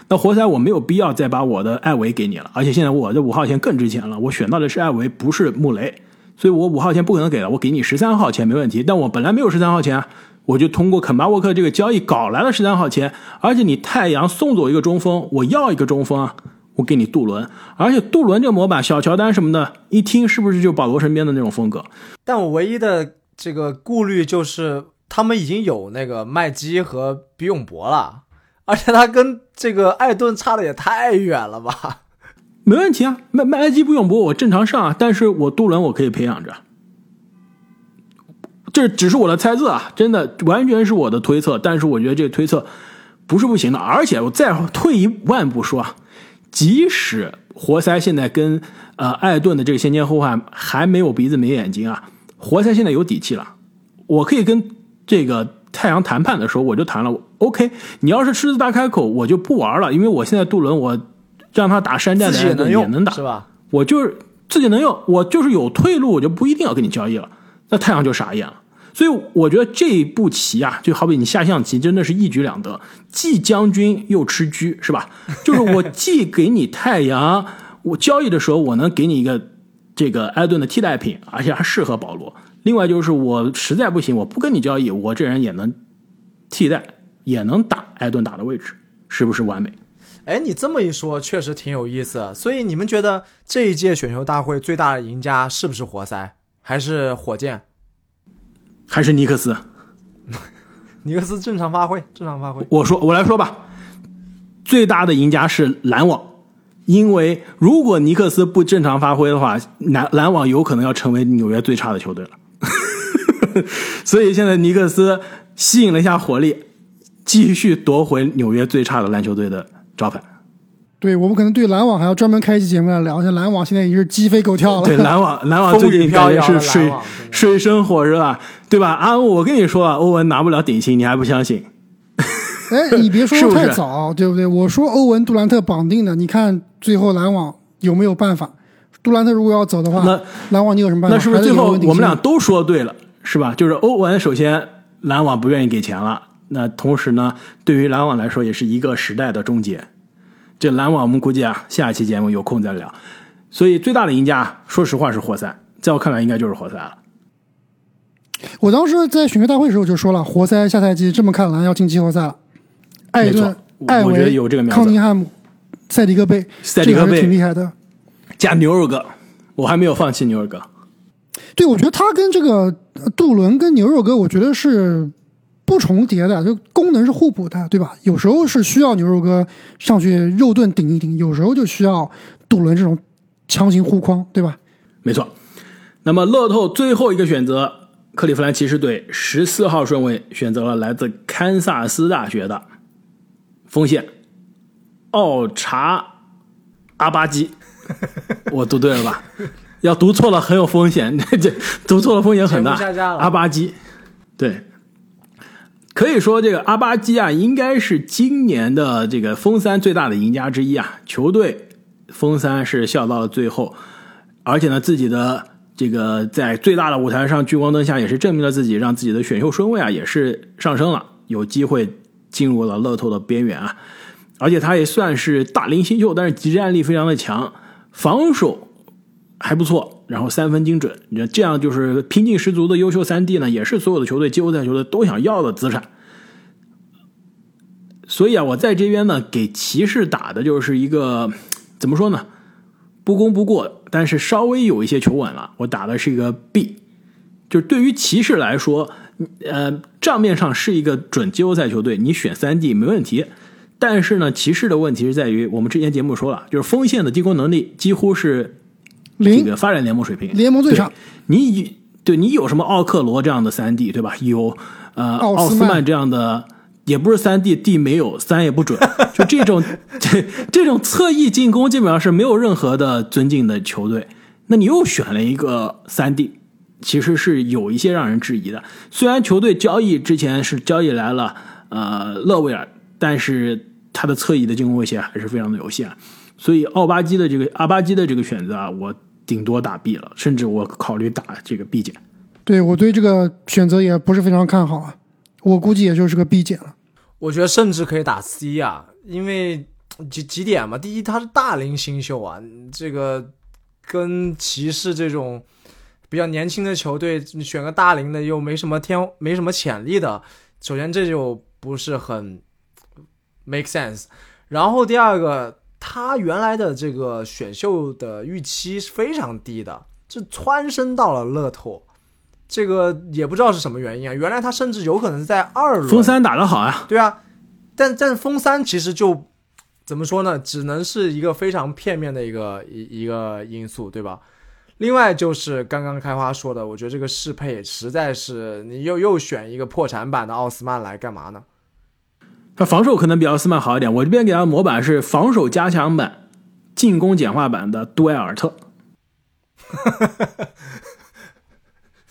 Speaker 1: 那活塞我没有必要再把我的艾维给你了，而且现在我的五号签更值钱了，我选到的是艾维，不是穆雷，所以我五号签不可能给了，我给你十三号签没问题。但我本来没有十三号签，我就通过肯巴沃克这个交易搞来了十三号签，而且你太阳送走一个中锋，我要一个中锋啊，我给你杜伦，而且杜伦这模板小乔丹什么的，一听是不是就保罗身边的那种风格？
Speaker 3: 但我唯一的这个顾虑就是，他们已经有那个麦基和比永博了，而且他跟这个艾顿差的也太远了吧？
Speaker 1: 没问题啊，麦麦埃基不用播我正常上啊，但是我杜伦我可以培养着，这只是我的猜测啊，真的完全是我的推测，但是我觉得这个推测不是不行的，而且我再退一万步说啊，即使活塞现在跟呃艾顿的这个先签后换还没有鼻子没眼睛啊，活塞现在有底气了，我可以跟这个太阳谈判的时候我就谈了，OK，你要是狮子大开口，我就不玩了，因为我现在杜伦我让他打山寨的
Speaker 3: 也能用，
Speaker 1: 也能打，
Speaker 3: 是吧？
Speaker 1: 我就是自己能用，我就是有退路，我就不一定要跟你交易了。那太阳就傻眼了。所以我觉得这一步棋啊，就好比你下象棋，真的是一举两得，既将军又吃车，是吧？就是我既给你太阳，我交易的时候我能给你一个这个艾顿的替代品，而且还适合保罗。另外就是我实在不行，我不跟你交易，我这人也能替代，也能打艾顿打的位置，是不是完美？
Speaker 3: 哎，你这么一说，确实挺有意思。所以你们觉得这一届选秀大会最大的赢家是不是活塞，还是火箭？
Speaker 1: 还是尼克斯？
Speaker 3: 尼克斯正常发挥，正常发挥。
Speaker 1: 我说，我来说吧，最大的赢家是篮网，因为如果尼克斯不正常发挥的话，篮篮网有可能要成为纽约最差的球队了。所以现在尼克斯吸引了一下火力，继续夺回纽约最差的篮球队的招牌。
Speaker 2: 对我们可能对篮网还要专门开一期节目来聊一下，篮网现在已经是鸡飞狗跳了。
Speaker 1: 对篮网，篮网最近感觉是水水深火热啊，对吧？啊，我跟你说啊，欧文拿不了顶薪，你还不相信？
Speaker 2: 哎，你别说太早，对不对？我说欧文杜兰特绑定的，你看最后篮网有没有办法？杜兰特如果要走的话，
Speaker 1: 那
Speaker 2: 篮网你有什么办法？
Speaker 1: 那是不是最后我们俩都说对了，是吧？就是欧文首先篮网不愿意给钱了，那同时呢，对于篮网来说也是一个时代的终结。这篮网我们估计啊，下一期节目有空再聊。所以最大的赢家，说实话是活塞，在我看来应该就是活塞了。
Speaker 2: 我当时在选秀大会的时候就说了，活塞下赛季这么看来要进季后赛了。艾顿、艾维、康宁汉姆、塞迪克贝，
Speaker 1: 塞迪克贝
Speaker 2: 挺厉害的。
Speaker 1: 加牛肉哥，我还没有放弃牛肉哥。
Speaker 2: 对，我觉得他跟这个杜伦跟牛肉哥，我觉得是。不重叠的，就功能是互补的，对吧？有时候是需要牛肉哥上去肉盾顶一顶，有时候就需要杜伦这种强行护框，对吧？
Speaker 1: 没错。那么乐透最后一个选择，克利夫兰骑士队十四号顺位选择了来自堪萨斯大学的锋线奥查阿巴基，我读对了吧？要读错了很有风险，这读错了风险很大。阿巴基，对。可以说，这个阿巴基啊，应该是今年的这个封三最大的赢家之一啊。球队封三是笑到了最后，而且呢，自己的这个在最大的舞台上聚光灯下，也是证明了自己，让自己的选秀顺位啊也是上升了，有机会进入了乐透的边缘啊。而且他也算是大龄新秀，但是集战力非常的强，防守还不错，然后三分精准，你这样就是拼劲十足的优秀三 D 呢，也是所有的球队季后赛球队都想要的资产。所以啊，我在这边呢，给骑士打的就是一个怎么说呢？不攻不过，但是稍微有一些求稳了。我打的是一个 B，就是对于骑士来说，呃，账面上是一个准季后赛球队，你选三 D 没问题。但是呢，骑士的问题是在于，我们之前节目说了，就是锋线的进攻能力几乎是这个发展联盟水平，
Speaker 2: 联盟最差。
Speaker 1: 你对你有什么奥克罗这样的三 D 对吧？有呃奥斯曼这样的。也不是三 D D 没有三也不准，就这种这 这种侧翼进攻基本上是没有任何的尊敬的球队。那你又选了一个三 D，其实是有一些让人质疑的。虽然球队交易之前是交易来了呃勒维尔，但是他的侧翼的进攻威胁还是非常的有限。所以奥巴基的这个阿巴基的这个选择啊，我顶多打 B 了，甚至我考虑打这个 B 减。
Speaker 2: 对我对这个选择也不是非常看好啊。我估计也就是个 B 减了，
Speaker 3: 我觉得甚至可以打 C 啊，因为几几点嘛。第一，他是大龄新秀啊，这个跟骑士这种比较年轻的球队，选个大龄的又没什么天没什么潜力的，首先这就不是很 make sense。然后第二个，他原来的这个选秀的预期是非常低的，就蹿升到了乐透。这个也不知道是什么原因啊！原来他甚至有可能在二轮
Speaker 1: 封三打得好啊，
Speaker 3: 对啊，但但封三其实就怎么说呢？只能是一个非常片面的一个一一个因素，对吧？另外就是刚刚开花说的，我觉得这个适配实在是你又又选一个破产版的奥斯曼来干嘛呢？
Speaker 1: 他防守可能比奥斯曼好一点，我这边给他模板是防守加强版、进攻简化版的杜埃尔特。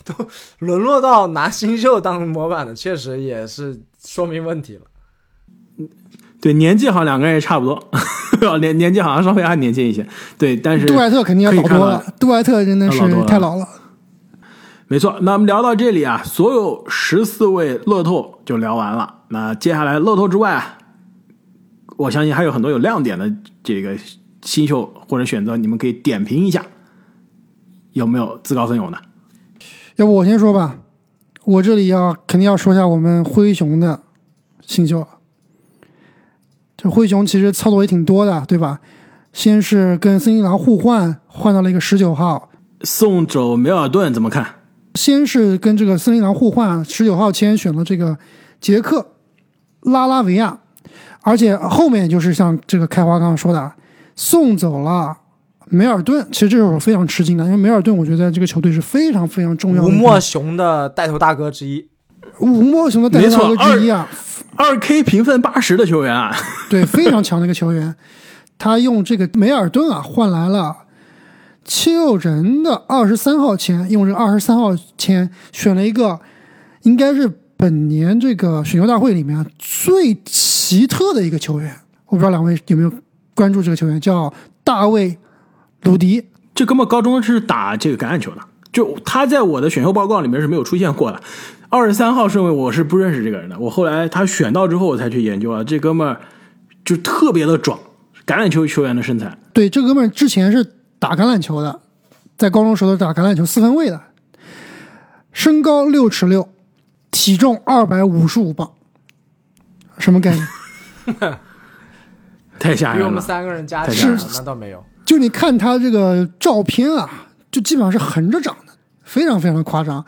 Speaker 3: 都沦落到拿新秀当模板的，确实也是说明问题了。
Speaker 1: 对，年纪好像两个人也差不多，年年纪好像稍微还年轻一些。对，但是
Speaker 2: 杜埃特肯定要老多了，杜埃特真的是太老了。
Speaker 1: 没错，那我们聊到这里啊，所有十四位乐透就聊完了。那接下来乐透之外啊，我相信还有很多有亮点的这个新秀或者选择，你们可以点评一下，有没有自告奋勇的？
Speaker 2: 要不我先说吧，我这里要肯定要说一下我们灰熊的新秀。这灰熊其实操作也挺多的，对吧？先是跟森林狼互换，换到了一个十九号，
Speaker 1: 送走梅尔顿，怎么看？
Speaker 2: 先是跟这个森林狼互换，十九号签选了这个杰克拉拉维亚，而且后面就是像这个开花刚刚说的，送走了梅尔顿。其实这是我非常吃惊的，因为梅尔顿我觉得这个球队是非常非常重要的。
Speaker 3: 吴莫雄的带头大哥之一，
Speaker 2: 吴莫雄的带头大哥之一啊，
Speaker 1: 二 K 评分八十的球员啊，
Speaker 2: 对，非常强的一个球员。他用这个梅尔顿啊换来了。七六人的二十三号签，用这二十三号签选了一个，应该是本年这个选秀大会里面最奇特的一个球员。我不知道两位有没有关注这个球员，叫大卫·鲁迪。
Speaker 1: 这哥们高中是打这个橄榄球的，就他在我的选秀报告里面是没有出现过的。二十三号顺位我是不认识这个人的，我后来他选到之后我才去研究了。这哥们儿就特别的壮，橄榄球球员的身材。
Speaker 2: 对，这哥们儿之前是。打橄榄球的，在高中时候打橄榄球四分卫的，身高六尺六，体重二百五十五磅，什么概念？
Speaker 1: 太吓人了！比
Speaker 3: 我们三个人加起来，那倒没有。
Speaker 2: 就你看他这个照片啊，就基本上是横着长的，非常非常的夸张。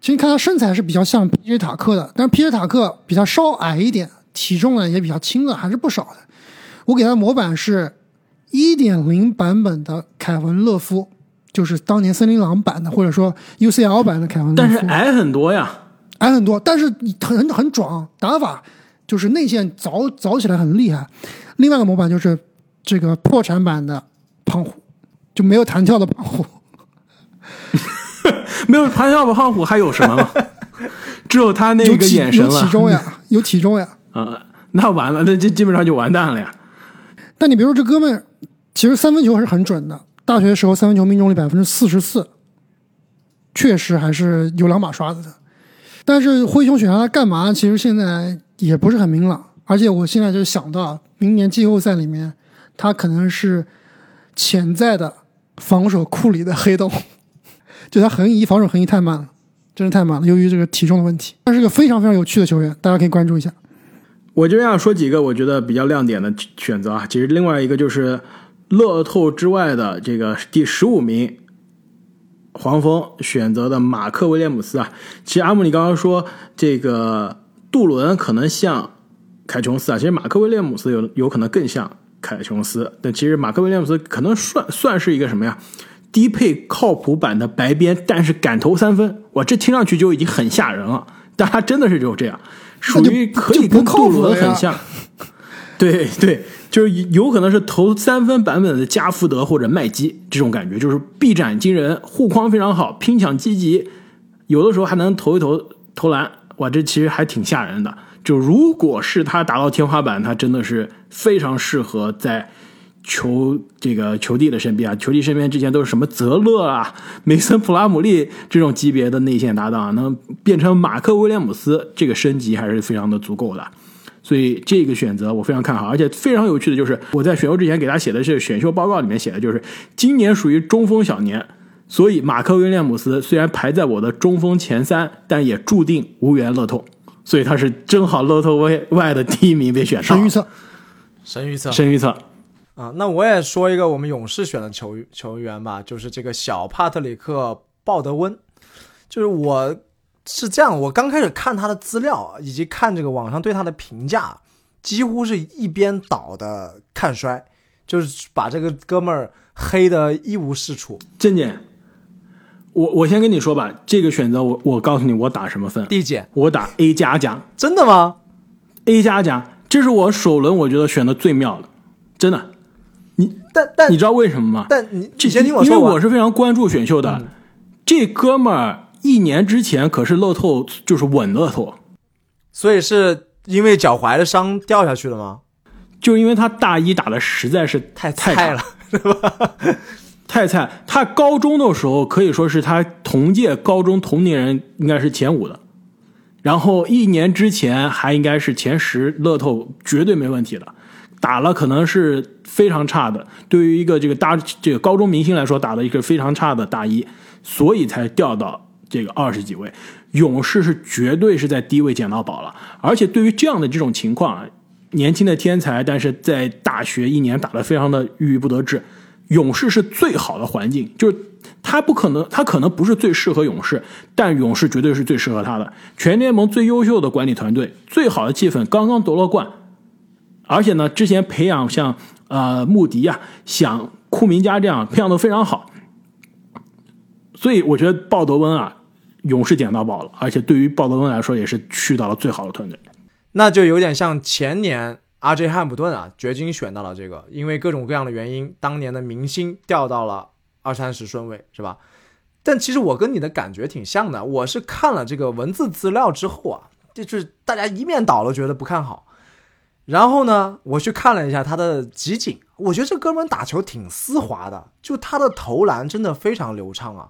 Speaker 2: 其实你看他身材是比较像皮尔塔克的，但是皮尔塔克比他稍矮一点，体重呢也比较轻了，还是不少的。我给他的模板是。一点零版本的凯文勒夫，就是当年森林狼版的，或者说 UCL 版的凯文勒夫，
Speaker 1: 但是矮很多呀，
Speaker 2: 矮很多，但是很很壮，打法就是内线凿凿起来很厉害。另外一个模板就是这个破产版的胖虎，就没有弹跳的胖虎，
Speaker 1: 没有弹跳的胖虎还有什么吗？只有他那个眼神
Speaker 2: 了，有体重呀，有体重呀，
Speaker 1: 啊，那完了，那这基本上就完蛋了呀。
Speaker 2: 但你比如说这哥们。其实三分球还是很准的，大学的时候三分球命中率百分之四十四，确实还是有两把刷子的。但是灰熊选他干嘛？其实现在也不是很明朗。而且我现在就想到，明年季后赛里面，他可能是潜在的防守库里的黑洞，就他横移防守横移太慢了，真是太慢了。由于这个体重的问题，他是个非常非常有趣的球员，大家可以关注一下。
Speaker 1: 我这边要说几个我觉得比较亮点的选择啊，其实另外一个就是。乐透之外的这个第十五名，黄蜂选择的马克威廉姆斯啊，其实阿姆你刚刚说这个杜伦可能像凯琼斯啊，其实马克威廉姆斯有有可能更像凯琼斯，但其实马克威廉姆斯可能算算是一个什么呀？低配靠谱版的白边，但是敢投三分，哇，这听上去就已经很吓人了。但他真的是就这样，属于可以跟杜伦很像，对对。就是有可能是投三分版本的加福德或者麦基这种感觉，就是臂展惊人，护框非常好，拼抢积极，有的时候还能投一投投篮，哇，这其实还挺吓人的。就如果是他达到天花板，他真的是非常适合在球这个球帝的身边啊。球帝身边之前都是什么泽勒啊、梅森普拉姆利这种级别的内线搭档，能变成马克威廉姆斯，这个升级还是非常的足够的。所以这个选择我非常看好，而且非常有趣的就是我在选秀之前给他写的是选秀报告里面写的就是今年属于中锋小年，所以马克威廉姆斯虽然排在我的中锋前三，但也注定无缘乐透，所以他是正好乐透外外的第一名被选上。
Speaker 2: 神预测，
Speaker 3: 神预测，
Speaker 1: 神预测
Speaker 3: 啊！那我也说一个我们勇士选的球球员吧，就是这个小帕特里克鲍德温，就是我。是这样，我刚开始看他的资料，以及看这个网上对他的评价，几乎是一边倒的看衰，就是把这个哥们儿黑的一无是处。
Speaker 1: 郑姐，我我先跟你说吧，这个选择我我告诉你，我打什么分
Speaker 3: ？D 姐，
Speaker 1: 我打 A 加加。
Speaker 3: 真的吗
Speaker 1: ？A 加加，这是我首轮我觉得选的最妙的，真的。你
Speaker 3: 但但
Speaker 1: 你知道为什么吗？
Speaker 3: 但你先听我说，
Speaker 1: 因为我是非常关注选秀的，这哥们儿。一年之前可是乐透就是稳乐透，
Speaker 3: 所以是因为脚踝的伤掉下去了吗？
Speaker 1: 就因为他大一打的实在是
Speaker 3: 太菜了，是吧？
Speaker 1: 太菜。他高中的时候可以说是他同届高中同龄人应该是前五的，然后一年之前还应该是前十，乐透绝对没问题的。打了可能是非常差的，对于一个这个大这个高中明星来说，打了一个非常差的大一，所以才掉到。这个二十几位勇士是绝对是在低位捡到宝了，而且对于这样的这种情况，年轻的天才，但是在大学一年打得非常的郁郁不得志，勇士是最好的环境，就是他不可能，他可能不是最适合勇士，但勇士绝对是最适合他的。全联盟最优秀的管理团队，最好的气氛，刚刚夺了冠，而且呢，之前培养像呃穆迪啊、像库明加这样培养的非常好，所以我觉得鲍德温啊，勇士捡到宝了，而且对于鲍德温来说，也是去到了最好的团队。
Speaker 3: 那就有点像前年。R.J. 汉普顿啊，掘金选到了这个，因为各种各样的原因，当年的明星掉到了二三十顺位，是吧？但其实我跟你的感觉挺像的，我是看了这个文字资料之后啊，就是大家一面倒都觉得不看好，然后呢，我去看了一下他的集锦，我觉得这哥们打球挺丝滑的，就他的投篮真的非常流畅啊，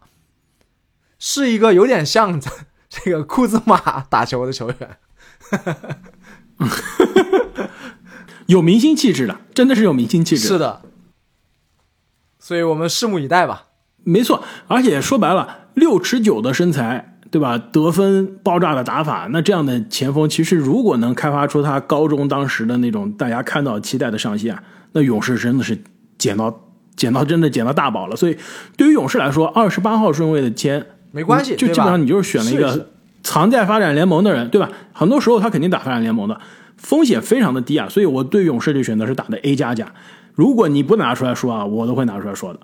Speaker 3: 是一个有点像 这个库兹马打球的球员。
Speaker 1: 有明星气质的，真的是有明星气质。
Speaker 3: 是的，所以我们拭目以待吧。
Speaker 1: 没错，而且说白了，六尺九的身材，对吧？得分爆炸的打法，那这样的前锋，其实如果能开发出他高中当时的那种大家看到期待的上限，那勇士真的是捡到捡到真的捡到大宝了。所以对于勇士来说，二十八号顺位的签
Speaker 3: 没关系，
Speaker 1: 就基本上你就是选了一个藏在发展联盟的人，对吧？很多时候他肯定打发展联盟的。风险非常的低啊，所以我对勇士的选择是打的 A 加加。如果你不拿出来说啊，我都会拿出来说的。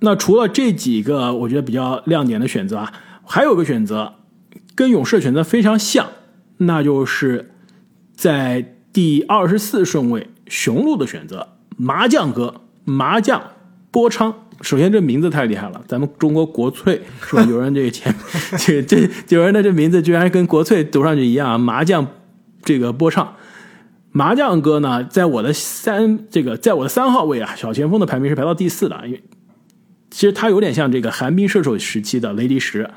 Speaker 1: 那除了这几个我觉得比较亮点的选择啊，还有个选择跟勇士的选择非常像，那就是在第二十四顺位雄鹿的选择麻将哥麻将波昌。首先这名字太厉害了，咱们中国国粹是吧？有人这个前 这这有人的这名字居然跟国粹读上去一样，麻将。这个播唱麻将哥呢，在我的三这个在我的三号位啊，小前锋的排名是排到第四的。因为其实他有点像这个寒冰射手时期的雷迪什，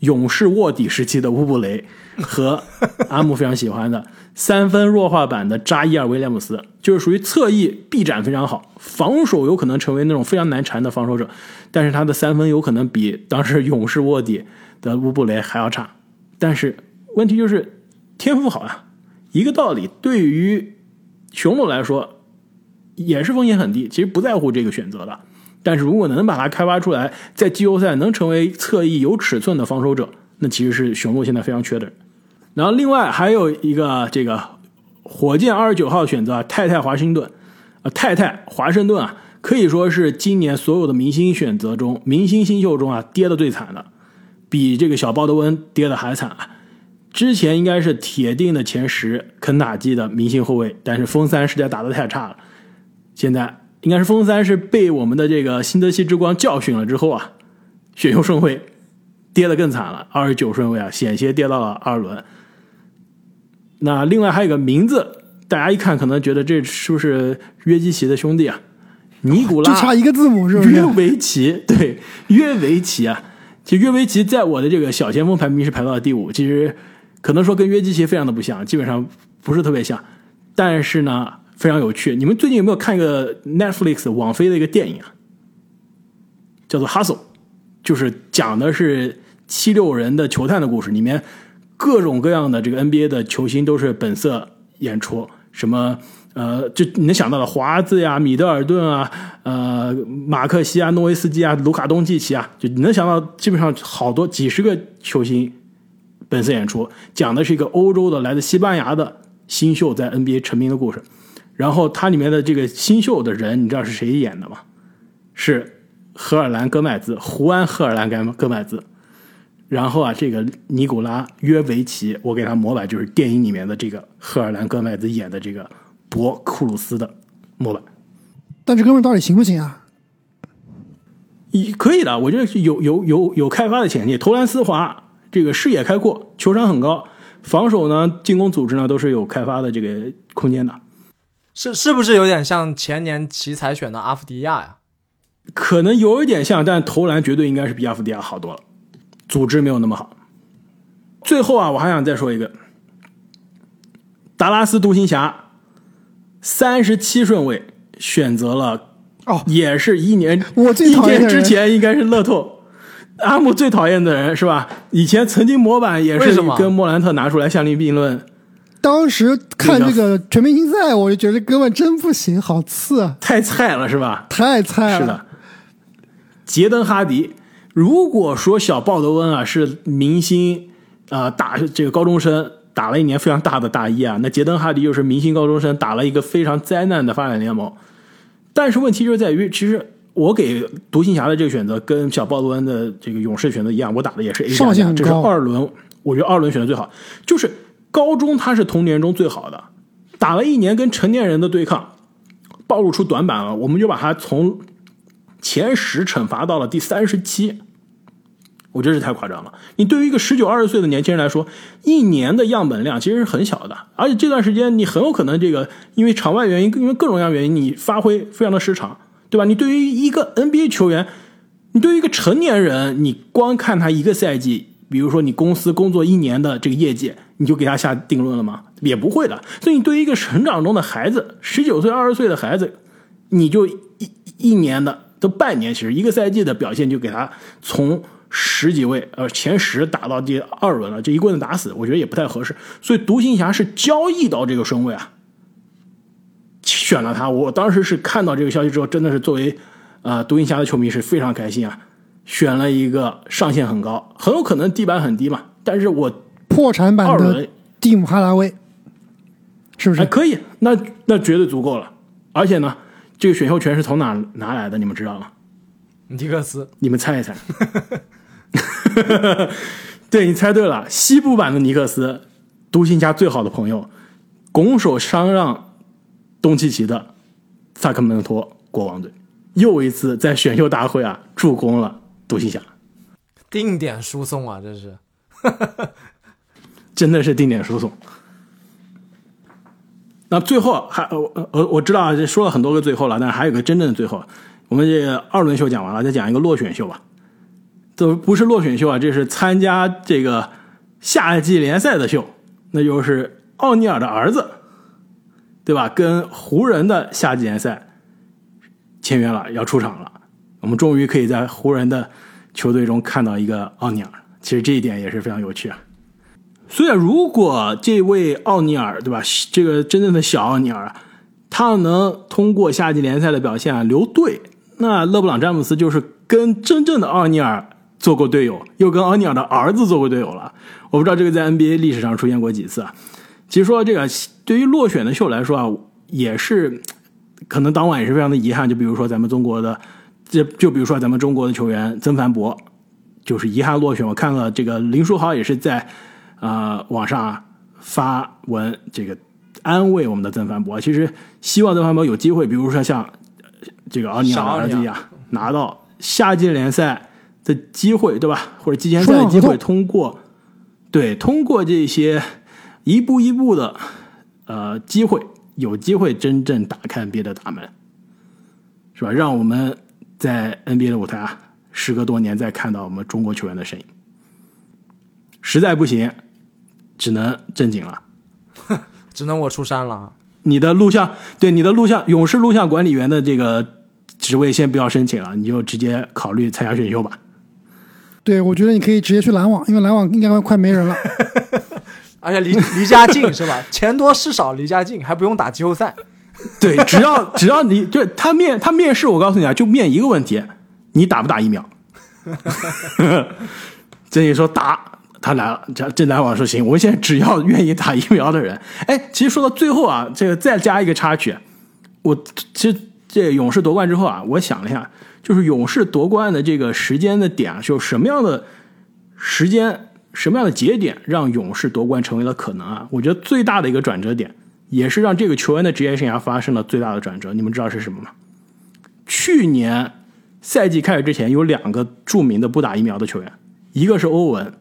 Speaker 1: 勇士卧底时期的乌布雷，和 阿姆非常喜欢的三分弱化版的扎伊尔威廉姆斯，就是属于侧翼臂展非常好，防守有可能成为那种非常难缠的防守者，但是他的三分有可能比当时勇士卧底的乌布雷还要差。但是问题就是天赋好啊。一个道理，对于雄鹿来说，也是风险很低，其实不在乎这个选择的。但是如果能把它开发出来，在季后赛能成为侧翼有尺寸的防守者，那其实是雄鹿现在非常缺的人。然后另外还有一个这个火箭二十九号选择啊泰泰华盛顿，啊泰泰华盛顿啊，可以说是今年所有的明星选择中，明星新秀中啊跌的最惨的，比这个小鲍德温跌的还惨啊。之前应该是铁定的前十，肯塔基的明星后卫，但是封三实在打得太差了。现在应该是封三是被我们的这个新泽西之光教训了之后啊，选秀顺位跌得更惨了，二十九顺位啊，险些跌到了二轮。那另外还有个名字，大家一看可能觉得这是不是约基奇的兄弟啊？尼古拉，
Speaker 2: 就差一个字母是不是？
Speaker 1: 约维奇，对，约维奇啊。其实约维奇在我的这个小前锋排名是排到了第五，其实。可能说跟约基奇非常的不像，基本上不是特别像，但是呢非常有趣。你们最近有没有看一个 Netflix 网飞的一个电影啊？叫做《Hustle》，就是讲的是七六人的球探的故事，里面各种各样的这个 NBA 的球星都是本色演出，什么呃，就你能想到的华子呀、米德尔顿啊、呃、马克西啊、诺维斯基啊、卢卡东契奇啊，就你能想到基本上好多几十个球星。本色演出讲的是一个欧洲的来自西班牙的新秀在 NBA 成名的故事，然后它里面的这个新秀的人，你知道是谁演的吗？是荷尔兰戈麦兹，胡安荷尔兰戈戈麦兹。然后啊，这个尼古拉约维奇，我给他模板就是电影里面的这个荷尔兰戈麦兹演的这个博库鲁斯的模板。
Speaker 2: 但这哥们到底行不行啊？
Speaker 1: 也可以的，我觉得有有有有开发的潜力，投篮丝滑。这个视野开阔，球商很高，防守呢、进攻组织呢都是有开发的这个空间的。
Speaker 3: 是是不是有点像前年奇才选的阿夫迪亚呀？
Speaker 1: 可能有一点像，但投篮绝对应该是比阿夫迪亚好多了，组织没有那么好。最后啊，我还想再说一个，达拉斯独行侠三十七顺位选择了
Speaker 2: 哦，
Speaker 1: 也是一年
Speaker 2: 我最
Speaker 1: 一年之前应该是乐透。阿姆最讨厌的人是吧？以前曾经模板也是跟莫兰特拿出来相提并论，
Speaker 2: 当时看这个全明星赛，我就觉得哥们真不行，好次啊，
Speaker 1: 太菜了是吧？
Speaker 2: 太菜了。
Speaker 1: 是的，杰登哈迪。如果说小鲍德温啊是明星啊大这个高中生打了一年非常大的大一啊，那杰登哈迪又是明星高中生打了一个非常灾难的发展联盟。但是问题就在于，其实我给独行侠的这个选择跟小鲍德温的这个勇士选择一样，我打的也是 A 加加，这是二轮，我觉得二轮选的最好。就是高中他是童年中最好的，打了一年跟成年人的对抗，暴露出短板了，我们就把他从前十惩罚到了第三十七。我觉得是太夸张了。你对于一个十九二十岁的年轻人来说，一年的样本量其实是很小的，而且这段时间你很有可能这个因为场外原因，因为各种各样原因，你发挥非常的失常，对吧？你对于一个 NBA 球员，你对于一个成年人，你光看他一个赛季，比如说你公司工作一年的这个业绩，你就给他下定论了吗？也不会的。所以你对于一个成长中的孩子，十九岁二十岁的孩子，你就一一年的都半年，其实一个赛季的表现就给他从。十几位，呃，前十打到第二轮了，这一棍子打死，我觉得也不太合适。所以独行侠是交易到这个顺位啊，选了他。我当时是看到这个消息之后，真的是作为呃独行侠的球迷是非常开心啊，选了一个上限很高，很有可能地板很低嘛。但是我
Speaker 2: 破产版的蒂姆哈拉威是不是？
Speaker 1: 可以，那那绝对足够了。而且呢，这个选秀权是从哪拿来的？你们知道吗？
Speaker 3: 尼克斯，
Speaker 1: 你们猜一猜。对你猜对了，西部版的尼克斯，独行侠最好的朋友，拱手相让东契奇的萨克门托国王队，又一次在选秀大会啊助攻了独行侠，
Speaker 3: 定点输送啊，这是，
Speaker 1: 真的是定点输送。那最后还我我我知道这说了很多个最后了，但是还有个真正的最后，我们这个二轮秀讲完了，再讲一个落选秀吧。这不是落选秀啊，这是参加这个夏季联赛的秀，那就是奥尼尔的儿子，对吧？跟湖人的夏季联赛签约了，要出场了。我们终于可以在湖人的球队中看到一个奥尼尔，其实这一点也是非常有趣啊。所以，如果这位奥尼尔，对吧？这个真正的小奥尼尔，他要能通过夏季联赛的表现啊留队，那勒布朗詹姆斯就是跟真正的奥尼尔。做过队友，又跟奥尼尔的儿子做过队友了。我不知道这个在 NBA 历史上出现过几次啊。其实说这个对于落选的秀来说啊，也是可能当晚也是非常的遗憾。就比如说咱们中国的，就就比如说咱们中国的球员曾凡博，就是遗憾落选。我看了这个林书豪也是在啊网上发文，这个安慰我们的曾凡博。其实希望曾凡博有机会，比如说像这个奥尼尔的儿子一样，拿到夏季联赛。的机会，对吧？或者季前赛的机会，通过对通过这些一步一步的呃机会，有机会真正打开 NBA 的大门，是吧？让我们在 NBA 的舞台啊，时隔多年再看到我们中国球员的身影。实在不行，只能正经了，
Speaker 3: 只能我出山了。
Speaker 1: 你的录像，对你的录像，勇士录像管理员的这个职位先不要申请了，你就直接考虑参加选秀吧。
Speaker 2: 对，我觉得你可以直接去篮网，因为篮网应该快没人了，
Speaker 3: 而且离离家近是吧？钱多事少，离家近，还不用打季后赛。
Speaker 1: 对，只要只要你就他面他面试，我告诉你啊，就面一个问题，你打不打疫苗？这你说打，他来了，这这篮网说行，我现在只要愿意打 疫苗的人。哎，其实说到最后啊，这个再加一个插曲，我其实这勇士夺冠之后啊，我想了一下。就是勇士夺冠的这个时间的点啊，就什么样的时间、什么样的节点，让勇士夺冠成为了可能啊？我觉得最大的一个转折点，也是让这个球员的职业生涯发生了最大的转折。你们知道是什么吗？去年赛季开始之前，有两个著名的不打疫苗的球员，一个是欧文，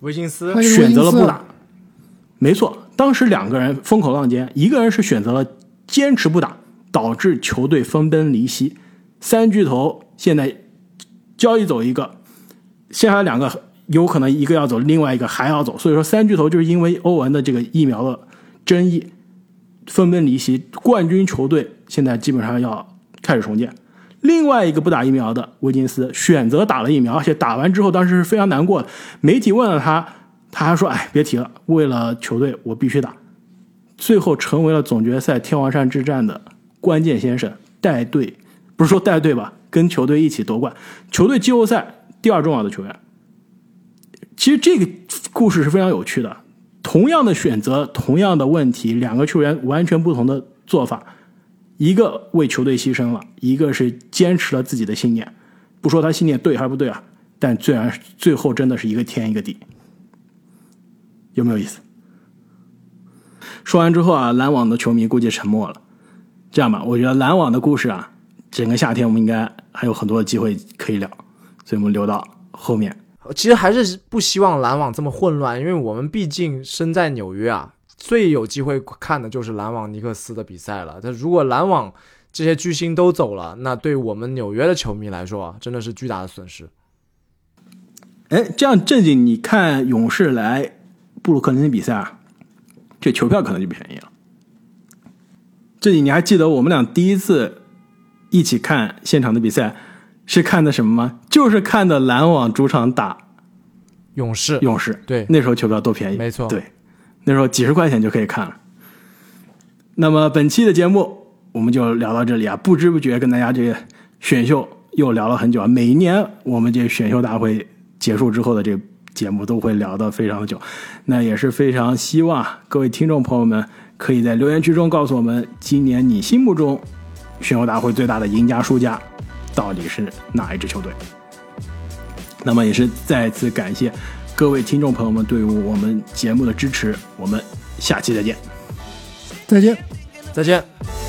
Speaker 3: 维金斯
Speaker 1: 选择了不打，没错，当时两个人风口浪尖，一个人是选择了坚持不打，导致球队分崩离析。三巨头现在交易走一个，剩下两个有可能一个要走，另外一个还要走。所以说，三巨头就是因为欧文的这个疫苗的争议分崩离析。冠军球队现在基本上要开始重建。另外一个不打疫苗的威金斯选择打了疫苗，而且打完之后当时是非常难过的。媒体问了他，他还说：“哎，别提了，为了球队我必须打。”最后成为了总决赛天王山之战的关键先生，带队不是说带队吧，跟球队一起夺冠，球队季后赛第二重要的球员。其实这个故事是非常有趣的，同样的选择，同样的问题，两个球员完全不同的做法，一个为球队牺牲了，一个是坚持了自己的信念。不说他信念对还是不对啊，但最然最后真的是一个天一个地，有没有意思？说完之后啊，篮网的球迷估计沉默了。这样吧，我觉得篮网的故事啊，整个夏天我们应该还有很多的机会可以聊，所以我们留到后面。
Speaker 3: 其实还是不希望篮网这么混乱，因为我们毕竟身在纽约啊，最有机会看的就是篮网尼克斯的比赛了。但如果篮网这些巨星都走了，那对我们纽约的球迷来说啊，真的是巨大的损失。
Speaker 1: 哎，这样正经，你看勇士来布鲁克林的比赛啊，这球票可能就便宜了。正经，你还记得我们俩第一次一起看现场的比赛？是看的什么吗？就是看的篮网主场打
Speaker 3: 勇士。
Speaker 1: 勇士
Speaker 3: 对，
Speaker 1: 那时候球票多便宜，
Speaker 3: 没错。
Speaker 1: 对，那时候几十块钱就可以看了。那么本期的节目我们就聊到这里啊，不知不觉跟大家这个选秀又聊了很久啊。每一年我们这选秀大会结束之后的这个节目都会聊得非常的久，那也是非常希望各位听众朋友们可以在留言区中告诉我们，今年你心目中选秀大会最大的赢家输家。到底是哪一支球队？那么也是再次感谢各位听众朋友们对于我们节目的支持，我们下期再见，
Speaker 2: 再见，
Speaker 3: 再见。